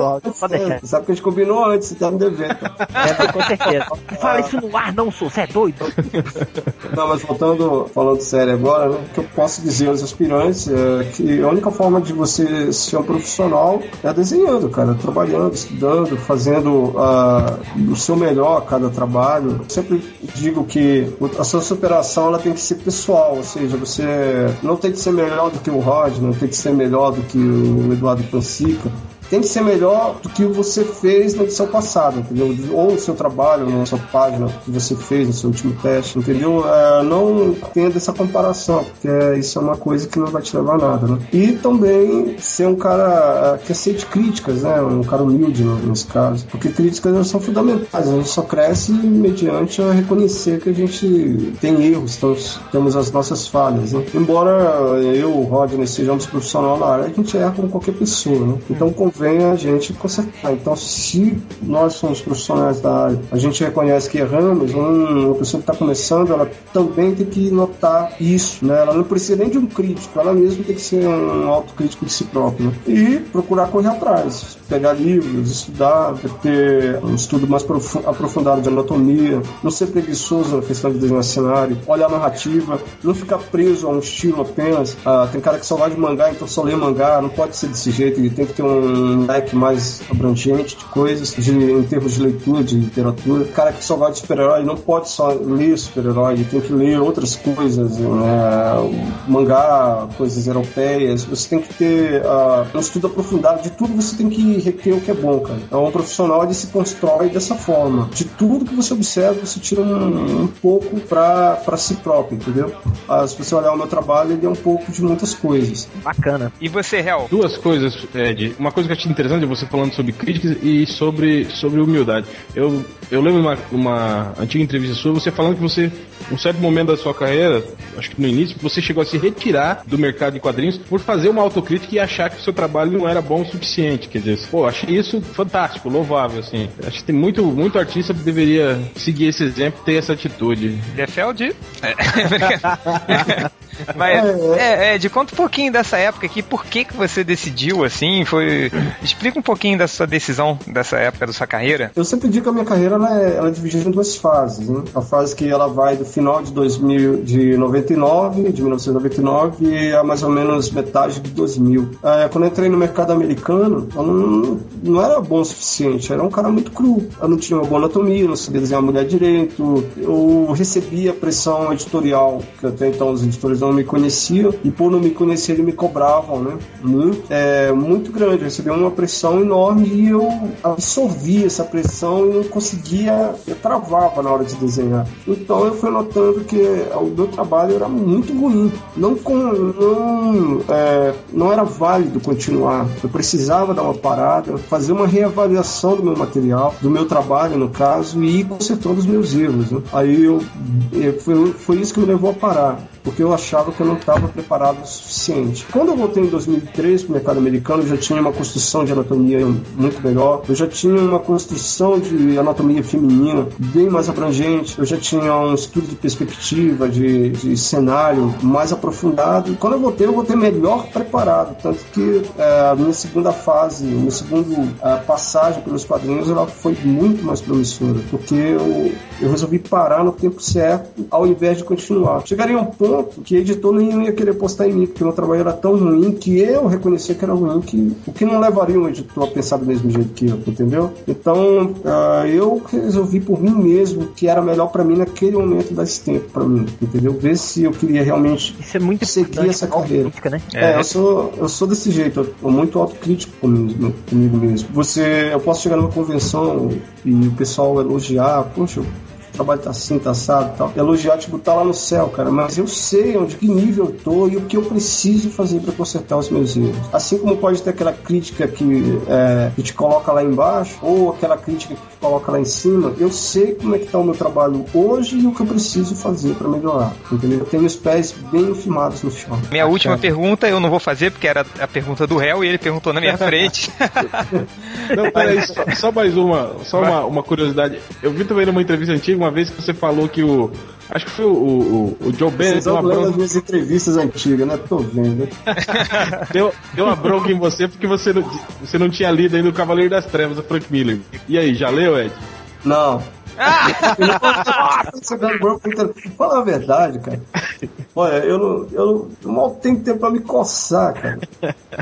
Sabe que a gente combinou antes, você tá me devendo. É, com certeza. Fala isso no ar, não, sou, você é doido. Não, mas voltando, falando sério agora, né, o que eu posso dizer aos aspirantes é que a única forma de você ser um profissional é desenhando, cara, trabalhando, estudando, fazendo uh, o seu melhor a cada trabalho. Eu sempre digo que a sua superação ela tem que ser pessoal, ou seja, você não tem que ser melhor do que o Rod, não tem que ser melhor do que o Eduardo Pansica tem que ser melhor do que você fez na edição passada, entendeu? Ou o seu trabalho na sua página que você fez no seu último teste, entendeu? É, não tendo essa comparação, porque isso é uma coisa que não vai te levar a nada, né? E também ser um cara é, que aceite críticas, né? Um cara humilde né, nesse caso, porque críticas são fundamentais. A gente só cresce mediante a reconhecer que a gente tem erros, então temos as nossas falhas. Né? Embora eu, Rodney, sejamos profissional na área, a gente erra como qualquer pessoa, né? Então, vem a gente consertar. Então, se nós somos profissionais da área, a gente reconhece que erramos, uma pessoa que está começando, ela também tem que notar isso, né? Ela não precisa nem de um crítico, ela mesma tem que ser um autocrítico de si própria. Né? E procurar correr atrás, pegar livros, estudar, ter um estudo mais aprofundado de anatomia, não ser preguiçoso na questão de desenhar cenário, olhar a narrativa, não ficar preso a um estilo apenas. Ah, tem cara que só vai de mangá, então só lê mangá, não pode ser desse jeito, ele tem que ter um um leque mais abrangente de coisas, de, em termos de leitura, de literatura. O cara que só gosta de super-herói não pode só ler super-herói, ele tem que ler outras coisas, né? mangá, coisas europeias. Você tem que ter uh, um estudo aprofundado de tudo, você tem que reter o que é bom, cara. Então, um profissional ele se constrói dessa forma. De tudo que você observa, você tira um, um pouco para si próprio, entendeu? Uh, se você olhar o meu trabalho, ele é um pouco de muitas coisas. Bacana. E você, Hel? Duas coisas, Ed. Uma coisa que achei interessante você falando sobre críticas e sobre, sobre humildade. Eu, eu lembro uma, uma antiga entrevista sua, você falando que você, um certo momento da sua carreira, acho que no início, você chegou a se retirar do mercado de quadrinhos por fazer uma autocrítica e achar que o seu trabalho não era bom o suficiente. Quer dizer, pô, achei isso fantástico, louvável, assim. Acho que tem muito, muito artista que deveria seguir esse exemplo ter essa atitude. Defelde? É. Mas, é, é, de conta um pouquinho dessa época aqui, por que que você decidiu, assim, foi... Explica um pouquinho da sua decisão dessa época da sua carreira. Eu sempre digo que a minha carreira, ela é, ela é dividida em duas fases, né? A fase que ela vai do final de 2000, de 99, de 1999, e a mais ou menos metade de 2000. É, quando eu entrei no mercado americano, eu não, não era bom o suficiente, era um cara muito cru. Eu não tinha uma boa anatomia, não sabia desenhar mulher direito, eu recebia pressão editorial, que até então os editores não me conheciam e por não me conhecer eles me cobravam, né? Muito, é, muito grande, eu uma pressão enorme e eu absorvia essa pressão e não conseguia, eu travava na hora de desenhar. Então eu fui notando que o meu trabalho era muito ruim, não, com, não, é, não era válido continuar. Eu precisava dar uma parada, fazer uma reavaliação do meu material, do meu trabalho no caso e ir consertando os meus erros. Né? Aí eu, foi, foi isso que me levou a parar porque eu achava que eu não estava preparado o suficiente. Quando eu voltei em 2003 para o mercado americano, eu já tinha uma construção de anatomia muito melhor, eu já tinha uma construção de anatomia feminina bem mais abrangente, eu já tinha um estudo de perspectiva, de, de cenário mais aprofundado. Quando eu voltei, eu voltei melhor preparado, tanto que é, a minha segunda fase, minha segunda é, passagem pelos quadrinhos, ela foi muito mais promissora, porque eu Eu resolvi parar no tempo certo, ao invés de continuar. Chegaria um ponto que editor nenhum ia querer postar em mim, porque meu trabalho era tão ruim que eu reconhecia que era ruim, que o que não levaria um editor a pensar do mesmo jeito que eu, entendeu? Então, uh, eu resolvi por mim mesmo que era melhor para mim naquele momento desse tempo para mim, entendeu? Ver se eu queria realmente Isso é muito seguir essa carreira. Crítica, né? É, é, eu sou, eu sou desse jeito, eu sou muito autocrítico comigo, comigo mesmo. Você, eu posso chegar numa convenção e o pessoal elogiar, poxa, trabalho tá assim, tá assado e tal. Elogiar, tipo, tá lá no céu, cara. Mas eu sei onde que nível eu tô e o que eu preciso fazer para consertar os meus erros. Assim como pode ter aquela crítica que, é, que te coloca lá embaixo, ou aquela crítica que te coloca lá em cima, eu sei como é que tá o meu trabalho hoje e o que eu preciso fazer para melhorar. Entendeu? Eu tenho os pés bem firmados no chão. Minha tá última pergunta eu não vou fazer porque era a pergunta do réu e ele perguntou na minha frente. não, peraí, só, só mais uma, só uma, uma curiosidade. Eu vi também numa entrevista antiga uma vez que você falou que o. Acho que foi o, o, o Joe Bennett. Vocês deu uma bronca... as minhas entrevistas antigas, né? Tô vendo. deu, deu uma bronca em você porque você não, você não tinha lido ainda o Cavaleiro das Trevas, do Frank Miller. E aí, já leu, Ed? Não. Fala a verdade, cara. Olha, eu não, eu, não, mal tenho tempo pra me coçar, cara.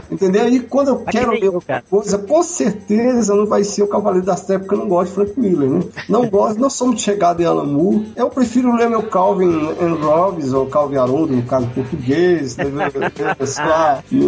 Entendeu? E quando eu quero ver uma coisa, com certeza não vai ser o Cavaleiro das Trevas, porque eu não gosto de Frank Miller, né? Não gosto, não sou muito chegado em Alan Moore. Eu prefiro ler meu Calvin and Robbins, ou Calvin Haroldo, no caso português, né?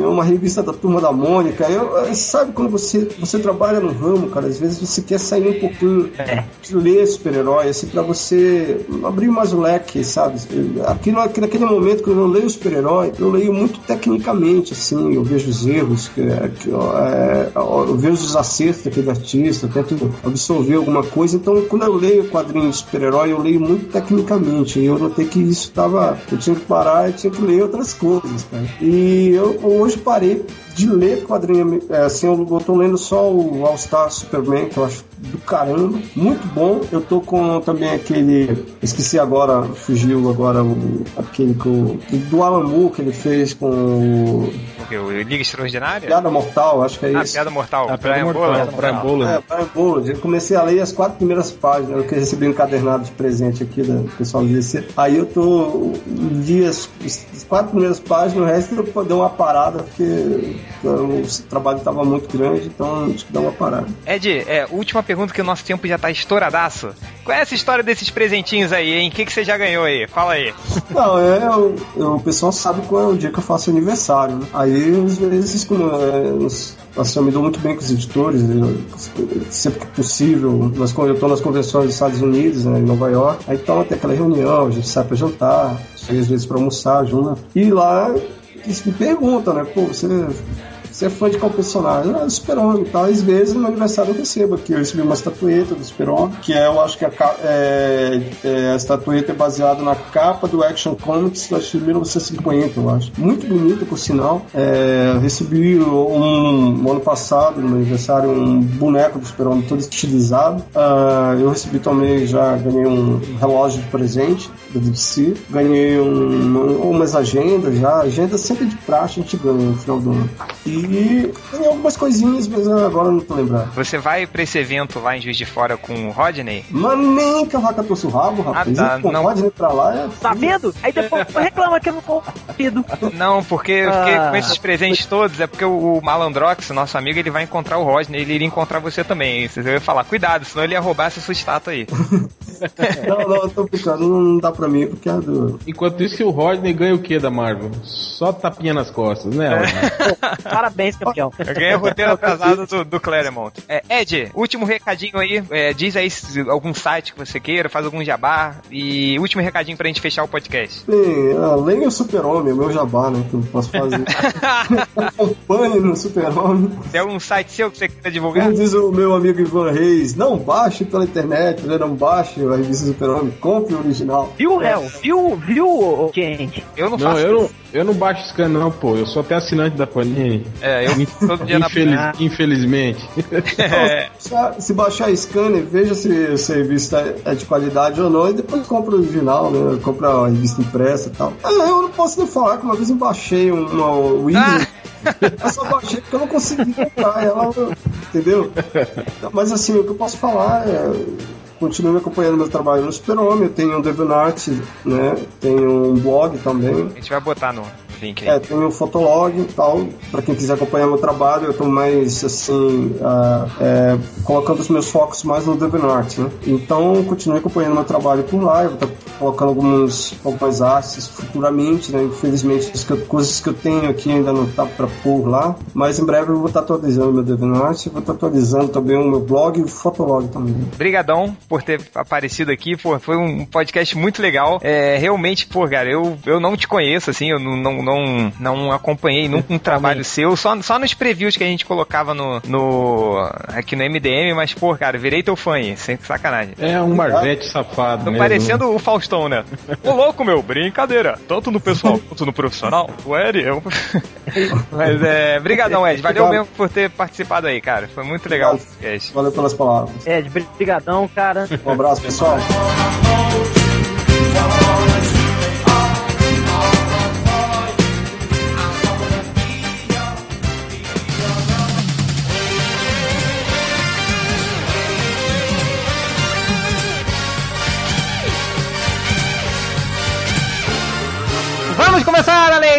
uma revista da Turma da Mônica. Eu, sabe quando você, você trabalha no ramo, cara, às vezes você quer sair um pouquinho é. de ler super-herói, assim, pra você abrir mais o leque, sabe? Aquilo, naquele momento que eu leio super-herói, eu leio muito tecnicamente, assim, eu vejo os erros, que, que, é, eu vejo os acertos daquele artista, tento absorver alguma coisa. Então, quando eu leio quadrinhos de super-herói, eu leio muito tecnicamente. E eu notei que isso estava. Eu tinha que parar e tinha que ler outras coisas, cara. E eu hoje parei de ler quadrinho. É, assim, eu tô lendo só o All Star Superman, que eu acho do caramba, muito bom. Eu tô com também aquele, esqueci agora, fugiu agora o aquele com, do Alan Moore que ele fez com o o Liga Extraordinária? Piada Mortal, acho que é ah, isso. Piada Mortal. Ah, Brian Bolland. Brian Bolland. É, Brian Bolland. Eu comecei a ler as quatro primeiras páginas, eu que recebi um encadernado de presente aqui do pessoal do DC. Aí eu tô li as, as quatro primeiras páginas, o resto eu dei uma parada, porque o trabalho estava muito grande, então tive que dar uma parada. Ed, é, última pergunta que o nosso tempo já tá estouradaço. Qual é essa história desses presentinhos aí, hein? O que, que você já ganhou aí? Fala aí. Não, é, eu, eu, o pessoal sabe qual é o dia que eu faço aniversário, né? Aí, às vezes, como, é, assim, eu me dou muito bem com os editores, eu, sempre que possível. Nós, eu estou nas convenções dos Estados Unidos, né, em Nova York, aí então tem aquela reunião, a gente sai para jantar, às vezes para almoçar junto. E lá eles me perguntam, né? Pô, você você é fã de qual personagem? Ah, Super-Homem tal. Às vezes no aniversário eu recebo aqui. Eu recebi uma estatueta do Super-Homem, que é, eu acho que a, é, é, a estatueta é baseada na capa do Action Comics de 1950, eu acho. Muito bonita, por sinal. É, recebi um, um, ano passado, no meu aniversário, um boneco do Super-Homem todo estilizado. Uh, eu recebi também, já ganhei um relógio de presente da DC. Ganhei um, umas agendas já. Agenda sempre de praxe a gente ganha no final do ano. E e tem algumas coisinhas, mas agora não tô lembrando. Você vai pra esse evento lá em Juiz de Fora com o Rodney? Mas nem que a vaca trouxe o rabo, rapaz. Ah, tá. não. Rodney pra lá é. Tá vendo? Aí depois reclama que eu não tô. Não, porque, ah. com esses presentes todos, é porque o, o Malandrox, nosso amigo, ele vai encontrar o Rodney, ele iria encontrar você também. Você vai falar, cuidado, senão ele ia roubar essa sua estátua aí. não, não, eu tô brincando, não dá pra mim porque é do. Enquanto isso, o Rodney ganha o que da Marvel? Só tapinha nas costas, né? Parabéns Parabéns, campeão. Eu ganhei o roteiro atrasado do, do Claremont. É, Ed, último recadinho aí. É, diz aí algum site que você queira, faz algum jabá. E último recadinho pra gente fechar o podcast. Bem, além do Super-Homem, meu jabá, né? Que eu posso fazer. Acompanhe no Super-Homem. Tem algum site seu que você queira divulgar? Como diz o meu amigo Ivan Reis, não baixe pela internet, né? não baixe a revista Super-Homem, compre o original. Viu, Hel? Viu, viu, gente? Eu não, não faço eu não, eu não baixo scan não, pô. Eu sou até assinante da Panini. É, eu todo dia Infeliz, na Infelizmente. É. Se baixar scanner, veja se o serviço é de qualidade ou não, e depois compra o original, né? Compra a revista impressa e tal. Ah, eu não posso nem falar que uma vez eu baixei uma Windows. Ah. Eu só baixei porque eu não consegui comprar ela, entendeu? Mas assim, o que eu posso falar é continue acompanhando meu trabalho no Super-Homem. Eu tenho um DeviantArt, né? Tenho um blog também. A gente vai botar no link aí. É, tem o Fotolog e tal, para quem quiser acompanhar meu trabalho, eu tô mais, assim, uh, é, colocando os meus focos mais no DeviantArt, né? Então, continue acompanhando meu trabalho por lá, eu vou estar colocando alguns, algumas artes futuramente, né? Infelizmente, as coisas que eu tenho aqui ainda não tá para pôr lá, mas em breve eu vou estar atualizando meu DeviantArt, vou estar atualizando também o meu blog e o Fotolog também. Obrigadão por ter aparecido aqui, pô, foi um podcast muito legal. É, realmente, pô, cara, eu, eu não te conheço, assim, eu não, não, não, não acompanhei nunca um trabalho seu, só, só nos previews que a gente colocava no, no aqui no MDM, mas, pô, cara, virei teu fã aí, sem sacanagem. É um Marvete safado, Tô parecendo o Faustão, né? Ô louco, meu, brincadeira. Tanto no pessoal quanto no profissional. O Ed, eu... mas é, brigadão, Ed, valeu mesmo por ter participado aí, cara, foi muito legal o podcast. Valeu pelas palavras. Ed, brigadão, cara. Um abraço, pessoal.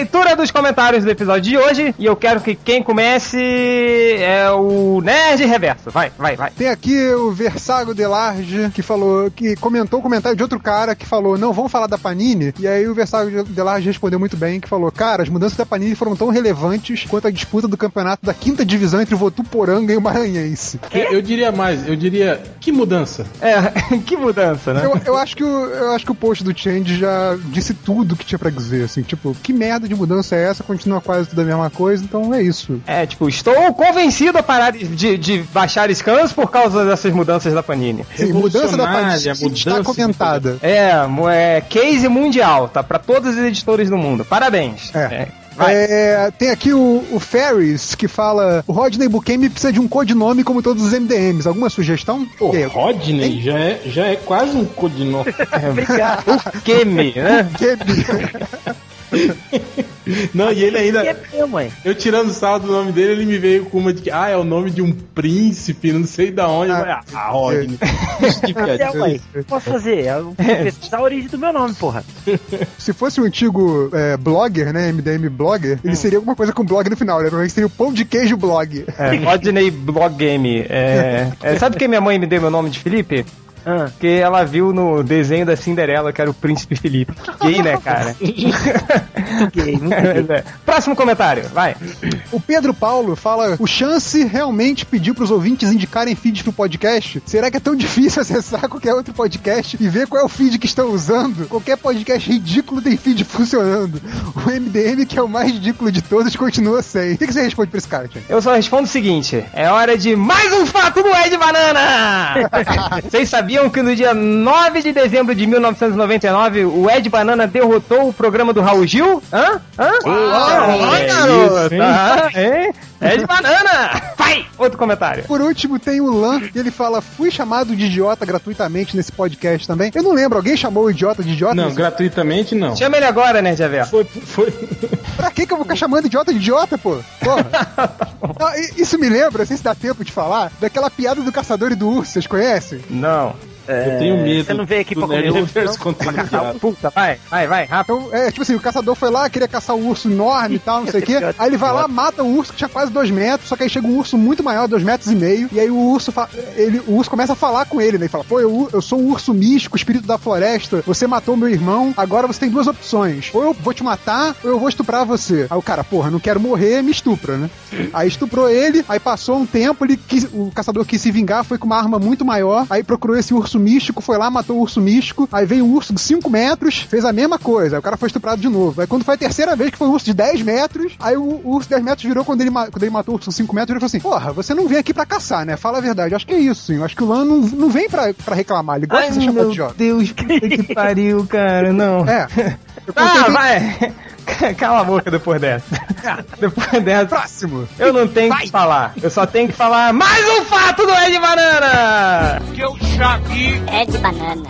Leitura dos comentários do episódio de hoje. E eu quero que quem comece é o Nerd Reverso. Vai, vai, vai. Tem aqui o Versago Delarge, que falou, que comentou o comentário de outro cara que falou, não, vamos falar da Panini. E aí o Versago Delarge respondeu muito bem, que falou, cara, as mudanças da Panini foram tão relevantes quanto a disputa do campeonato da quinta divisão entre o Votuporanga e o Maranhense. É, eu diria mais, eu diria, que mudança? É, que mudança, né? Eu, eu, acho que o, eu acho que o post do Change já disse tudo que tinha pra dizer, assim, tipo, que merda de mudança é essa? Continua quase tudo a mesma coisa, então é isso. É, tipo, estou convencido a parar de, de baixar scans por causa dessas mudanças da Panini. Sim, mudança da Panini está comentada. É, é case mundial, tá? Pra todos os editores do mundo. Parabéns. É. é. É, tem aqui o, o Ferris que fala: o Rodney Bukemi precisa de um codinome como todos os MDMs. Alguma sugestão? O Rodney já é, já é quase um codinome. Obrigado. Bukemi, né? Bukemi. Não, e ele ainda. Eu tirando o sal do nome dele, ele me veio com uma de que, ah, é o nome de um príncipe, não sei da onde. Ah, ah Rodney. É, posso fazer? Eu pesquisar a origem do meu nome, porra. Se fosse um antigo é, blogger, né? MDM blogger, ele hum. seria alguma coisa com blog no final, né? Provavelmente seria o pão de queijo blog. É, Rodney Blog Game. É, é, sabe que minha mãe me deu meu nome de Felipe? Ah. Porque ela viu no desenho da Cinderela que era o príncipe Felipe. Gay, né, cara? gay, muito gay. É. Próximo comentário, vai. O Pedro Paulo fala: o Chance realmente pediu pros ouvintes indicarem feed pro podcast? Será que é tão difícil acessar qualquer outro podcast e ver qual é o feed que estão usando? Qualquer podcast ridículo tem feed funcionando. O MDM, que é o mais ridículo de todos, continua sem. O que você responde pra esse cara, Tia? Eu só respondo o seguinte: é hora de mais um fato do Ed Banana! Vocês sabiam sabiam que no dia 9 de dezembro de 1999 o Ed Banana derrotou o programa do Raul Gil? Hã? Hã? Ah, ah, garoto! De banana! Vai! Outro comentário. Por último, tem o Lan, e ele fala: fui chamado de idiota gratuitamente nesse podcast também. Eu não lembro, alguém chamou o idiota de idiota? Não, gratuitamente não. Chama ele agora, né, Javier? Foi, foi. pra que, que eu vou ficar chamando idiota de idiota, pô? Porra. não, isso me lembra, não sei se dá tempo de falar, daquela piada do caçador e do urso, vocês conhecem? Não. É, eu tenho medo. Você não veio aqui pra comer urso, pra caçar Puta, vai, vai, vai, rápido. Então, é, tipo assim, o caçador foi lá, queria caçar o um urso enorme e tal, não sei o quê. Aí ele vai lá, mata o urso que tinha quase dois metros, só que aí chega um urso muito maior, dois metros e meio, e aí o urso, ele, o urso começa a falar com ele, né? E fala, pô, eu, eu sou um urso místico, espírito da floresta, você matou meu irmão, agora você tem duas opções. Ou eu vou te matar, ou eu vou estuprar você. Aí o cara, porra, não quero morrer, me estupra, né? Aí estuprou ele, aí passou um tempo, ele quis, o caçador quis se vingar, foi com uma arma muito maior, aí procurou esse urso místico, foi lá, matou o urso místico, aí veio um urso de 5 metros, fez a mesma coisa, aí o cara foi estuprado de novo. Aí quando foi a terceira vez que foi um urso de 10 metros, aí o, o urso de 10 metros virou quando ele, quando ele matou o urso de 5 metros, ele falou assim: Porra, você não vem aqui pra caçar, né? Fala a verdade. Eu acho que é isso, sim. Eu acho que o Lan não, não vem pra, pra reclamar, ele gosta Ai, de ser chamado de jovem. Meu Deus, que pariu, cara, não. É. Ah, vai! Cala a boca depois dessa. depois dessa. Próximo. Eu não tenho Vai. que falar. Eu só tenho que falar mais um fato do Ed Banana! Que eu já vi. Ed Banana.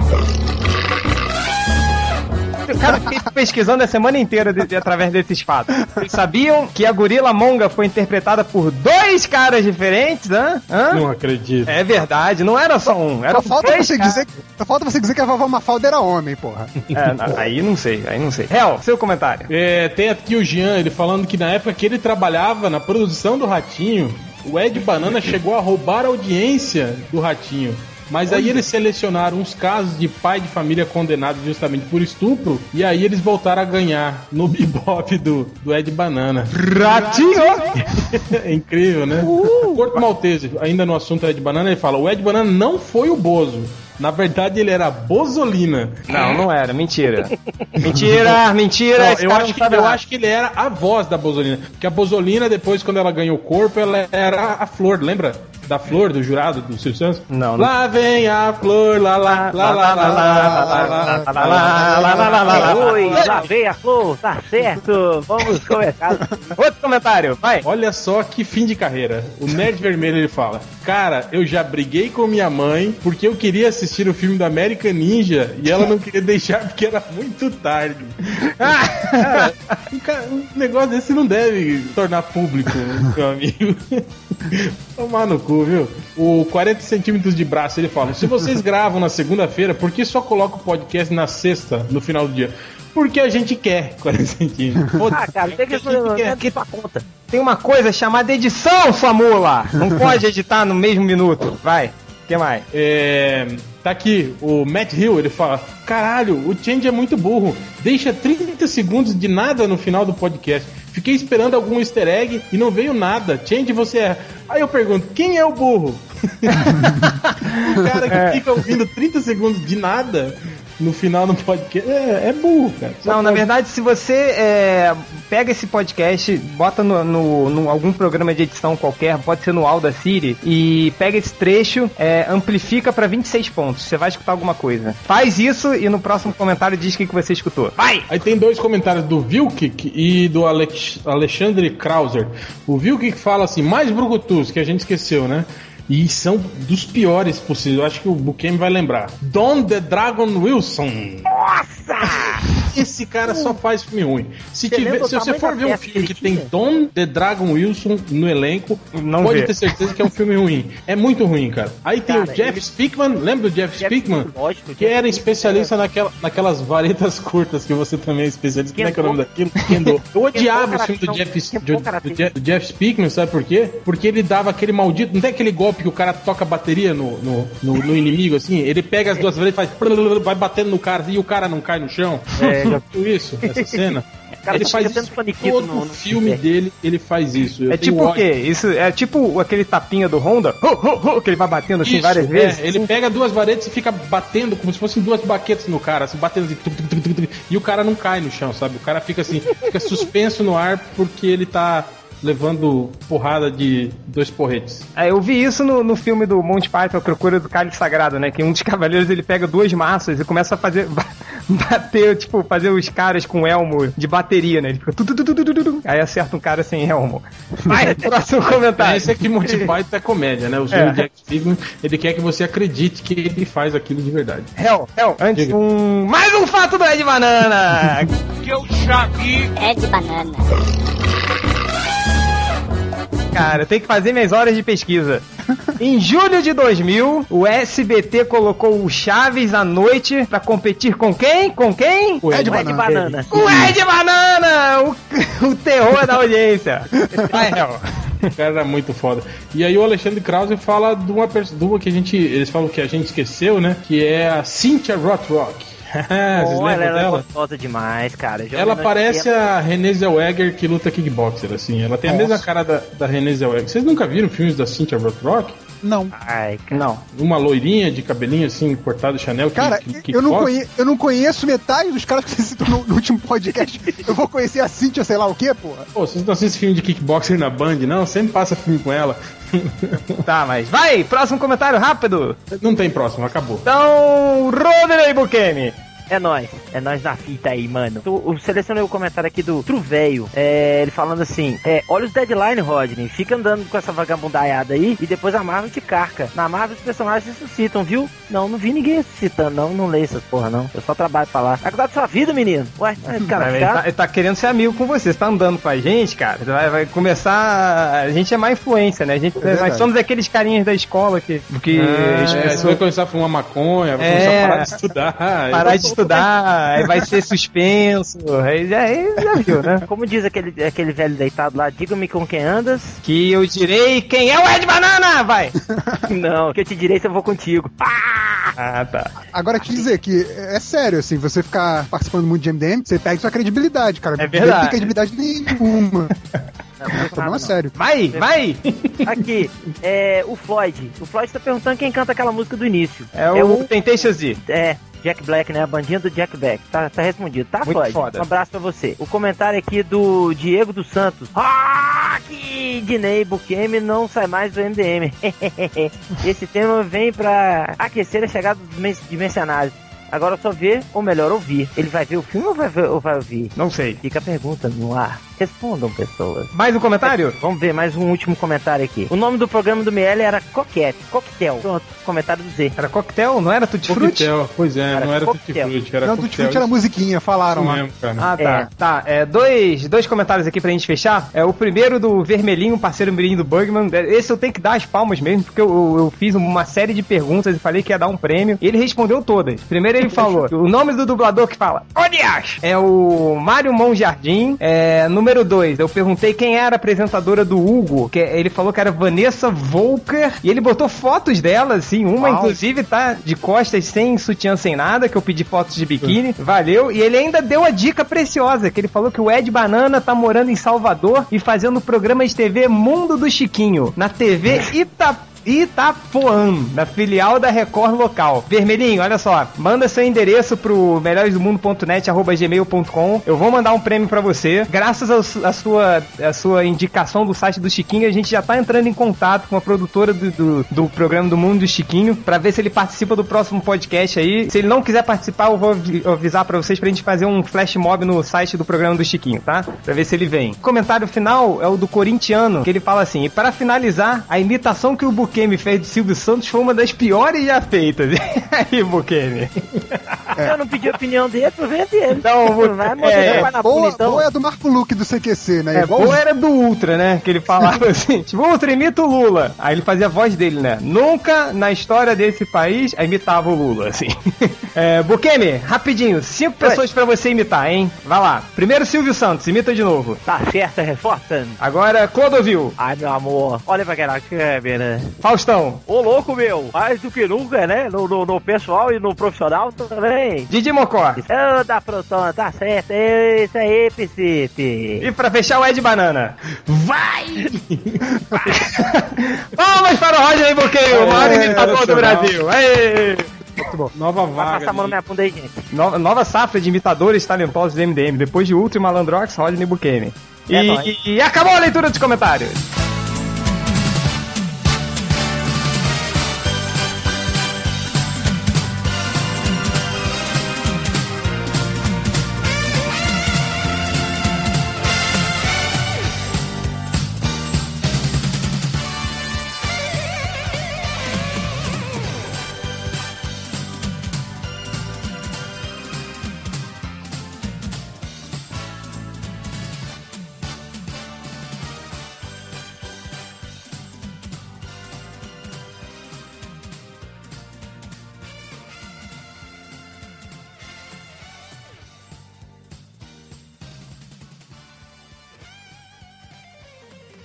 Cara, fiquei pesquisando a semana inteira de, de, através desses fatos. Vocês sabiam que a gorila monga foi interpretada por dois caras diferentes, hã? hã? Não acredito. É verdade, não era só um. Era Só falta, você dizer, só falta você dizer que a vovó Mafalda era homem, porra. É, aí não sei, aí não sei. Hel, seu comentário. É, tem aqui o Jean, ele falando que na época que ele trabalhava na produção do Ratinho, o Ed Banana chegou a roubar a audiência do Ratinho. Mas aí eles selecionaram uns casos de pai de família condenado justamente por estupro, e aí eles voltaram a ganhar no bebop do, do Ed Banana. Ratinho! é incrível, né? Uh! Corto Maltese, ainda no assunto Ed Banana, ele fala: o Ed Banana não foi o Bozo. Na verdade, ele era Bozolina. Não, não era, mentira. Mentira, mentira. Não, eu, acho que, eu acho que ele era a voz da Bozolina. Porque a Bozolina, depois, quando ela ganhou o corpo, ela era a flor, lembra? Da flor, do jurado, do Silvio Santos? Não, não. Lá vem a flor, lá, lá, lá, lá, lá, lá, lá, lá, Oi, lá vem a flor, tá certo. Vamos começar. Outro comentário, vai. Olha só que fim de carreira. O Nerd Vermelho ele fala: Cara, eu já briguei com minha mãe porque eu queria assistir o filme do American Ninja e ela não queria deixar porque era muito tarde. Cara, um, cara, um negócio desse não deve tornar público, meu amigo. Tomar no cu, viu? O 40 centímetros de braço, ele fala: se vocês gravam na segunda-feira, por que só coloca o podcast na sexta, no final do dia? Porque a gente quer 40 centímetros. Ah, cara, tem que fazer aqui pra conta. Tem uma coisa chamada edição, sua mula! Não pode editar no mesmo minuto. Vai, que mais? É. Tá aqui, o Matt Hill, ele fala: Caralho, o Change é muito burro. Deixa 30 segundos de nada no final do podcast. Fiquei esperando algum easter egg e não veio nada. Change, você é. Aí eu pergunto: quem é o burro? o cara que É. fica ouvindo 30 segundos de nada no final do podcast é, é burro, cara. Só Não, na verdade, se você é, pega esse podcast, bota no, no, no algum programa de edição qualquer, pode ser no Audacity, e pega esse trecho, é, amplifica pra 26 pontos. Você vai escutar alguma coisa. Faz isso e no próximo comentário diz o que, que você escutou. Vai! Aí tem dois comentários do Vilkik e do Alex, Alexandre Krauser. O Vilkik fala assim, mais brucutus, que a gente esqueceu, né? E são dos piores possíveis. Eu acho que o Bukem vai lembrar. Don the Dragon Wilson. Nossa! Esse cara só faz filme ruim. Se, Você tiver, se você for ver um filme que tem? Don the Dragon Wilson no elenco, Não pode vê. ter certeza que é um filme ruim. É muito ruim, cara. Aí tem Cara, o Jeff ele- Speakman. Lembra do Jeff, Jeff Speakman? Lógico, que Jeff era especialista naquela, naquelas varetas curtas que você também é especialista. Como é que é o nome daquilo? Kendo. Eu odiava o filme do. Jeff, do, do Je- do Jeff Speakman, sabe por quê? Porque ele dava aquele maldito. Não tem aquele golpe que o cara toca a bateria no, no, no, no inimigo, assim? Ele pega as duas varetas e faz. Vai batendo no cara e o cara não cai no chão. É, já- Viu isso? Essa cena? cara ele faz isso todo no- no filme dele, ele faz isso. Eu é tipo o quê? Isso é tipo aquele tapinha do Honda, ho, ho, ho, que ele vai batendo assim Isso, várias é, vezes. ele pega duas varetas e fica batendo como se fossem duas baquetas no cara, assim, batendo assim, tuc, tuc, tuc, e o cara não cai no chão, sabe? O cara fica assim, fica suspenso no ar porque ele tá levando porrada de dois porretes. É, eu vi isso no, no filme do Monty Python, A Procura do Cálice Sagrado, né? Que um dos cavaleiros ele pega duas massas e começa a fazer. bater, tipo, fazer os caras com elmo de bateria, né? Ele fica. tu, tu, tu, tu, tu, tu, tu, aí acerta um cara sem elmo. Vai, próximo comentário. Esse aqui Monty Python é comédia, né? O É. Jack Steven, ele quer que você acredite que ele faz aquilo de verdade. Hell, Hell, antes Diga. um. Mais um fato do Ed Banana! É de banana. Cara, tem que fazer minhas horas de pesquisa. Em julho de 2000, o SBT colocou o Chaves à noite pra competir com quem? Com quem? O Não é de banana. O Ed Banana! O, o terror da audiência. Vai, Hel. O cara era muito foda. E aí o Alexandre Krause fala de uma, de uma que a gente. Eles falam que a gente esqueceu, né? Que é a Cynthia Rothrock. Pô, ela lembram era gostosa demais, cara. Ela parece a Renée Zellweger que luta kickboxer, assim. Ela tem a mesma cara da, da Renée Zellweger. Vocês nunca viram filmes da Cynthia Rothrock? Não. Ai, cara. Não. Uma loirinha de cabelinho assim, cortado Chanel. que- Cara, que- eu, não kickbox? conhe, eu não conheço metade dos caras que você citou no, no último podcast. Eu vou conhecer a Cintia, sei lá o quê, porra. Pô, vocês não assistem filme de kickboxer na Band, não? Sempre passa filme com ela. Tá, mas vai, próximo comentário rápido. Não tem próximo, acabou. Então, Rodney Bukemi. É nóis. É nóis na fita aí, mano. Eu, eu selecionei o comentário aqui do Truveio. É, ele falando assim: é, olha os deadline, Rodney. Fica andando com essa vagabundaiada aí e depois a Marvel te carca. Na Marvel os personagens ressuscitam, viu? Não, não vi ninguém ressuscitando, não. Não leio essas porra, não. Eu só trabalho pra lá. Vai cuidar da sua vida, menino. Ué, cara, ele, tá, ele tá querendo ser amigo com você. Você tá andando com a gente, cara. Vai, vai começar. A gente é má influência, né? A gente, É nós somos aqueles carinhas da escola que. que É, as você vai começar a fumar maconha, vai É. começar a parar de estudar. parar de estudar, aí vai ser suspenso. Aí já, aí já viu, né? Como diz aquele, aquele velho deitado lá, diga-me com quem andas. Que eu direi quem é o Ed Banana, vai! Não, que eu te direi se eu vou contigo. Ah, tá. Agora, te dizer que é é sério, assim, você ficar participando muito de MDM, você perde sua credibilidade, cara. É verdade. Não tem credibilidade nenhuma. Não, É não, não. sério. Vai, vai! Aqui, é o Floyd. O Floyd tá perguntando quem canta aquela música do início. É o Temptation Z. É, Jack Black, né? A bandinha do Jack Black. Tá, tá respondido. Tá, Muito Floyd? foda. Um abraço pra você. O comentário aqui do Diego dos Santos. Ah, que Dinei Bukemi não sai mais do MDM. Esse tema vem pra aquecer a chegada dos mercenários. Agora só ver, ou melhor, ouvir. Ele vai ver o filme ou vai, ver- ou vai ouvir? Não sei. Fica a pergunta no ar. Respondam, pessoas. Mais um comentário? Vamos ver mais um último comentário aqui. O nome do programa do Miele era Coquete, Coquetel. Pronto, comentário do Z. Era coquetel, não era tutti frutti? Coquetel, pois é, Cara, não era coquetel. tutti frutti, era Não. Tutti era musiquinha, falaram lá. mesmo, cara. Ah, tá. É. Tá, é, dois, dois comentários aqui pra gente fechar. É o primeiro do Vermelhinho, parceiro mirim do Bugman. Esse eu tenho que dar as palmas mesmo, porque eu, eu- eu fiz uma série de perguntas e falei que ia dar um prêmio. E ele respondeu todas. Primeiro ele falou, o nome do dublador que fala, Odias! É o Mário Mão Jardim. É, número dois, eu perguntei quem era a apresentadora do Hugo, que ele falou que era Vanessa Volker. E ele botou fotos dela, assim, uma Uau. inclusive tá de costas, sem sutiã, sem nada, que eu pedi fotos de biquíni. Valeu. E ele ainda deu a dica preciosa, que ele falou que o Ed Banana tá morando em Salvador e fazendo programa de TV Mundo do Chiquinho, na TV Ita Itapuã, na filial da Record local. Vermelhinho, olha só, manda seu endereço pro melhoresdomundo.net, arroba gmail.com. Eu vou mandar um prêmio pra você. Graças à sua, à sua indicação do site do Chiquinho, a gente já tá entrando em contato com a produtora do, do, do programa do Mundo do Chiquinho pra ver se ele participa do próximo podcast aí. Se ele não quiser participar, eu vou avi- avisar pra vocês pra gente fazer um flash mob no site do programa do Chiquinho, tá? Pra ver se ele vem. O comentário final é o do corintiano, que ele fala assim: e para finalizar, a imitação que o Bukemi fez do Silvio Santos foi uma das piores já feitas. aí, Eu não pedi a opinião dele, aproveita dele. Não, vou- vai mostrar é, vai na Boa, então. boa é a do Marco Luque do CQC, né? É, Igual boa era do Ultra, né? Que ele falava assim, tipo, Ultra, imita o Lula. Aí ele fazia a voz dele, né? Nunca na história desse país imitava o Lula, assim. É, Bukemi, rapidinho, cinco pessoas pra você imitar, hein? Vai lá. Primeiro Silvio Santos, imita de novo. Tá certa resposta? Agora Clodovil, Ai, meu amor, olha pra aquela câmera. Faustão, Ô, louco, meu, mais do que nunca, né? No, no, no pessoal e no profissional também. Didi Mocó. Ô, da Proton, tá certo. É isso aí, Picipe. E pra fechar o Ed Banana. Vai! Palmas para o Rodney Bukemi, o maior É, imitador do. Brasil. Aê! Nova vaga. passar a mão na minha bunda aí, gente. Nova, nova safra de imitadores talentosos do MDM. Depois de Ultra e Malandrox, Rodney Bukemi. É E, e, e acabou a leitura dos comentários.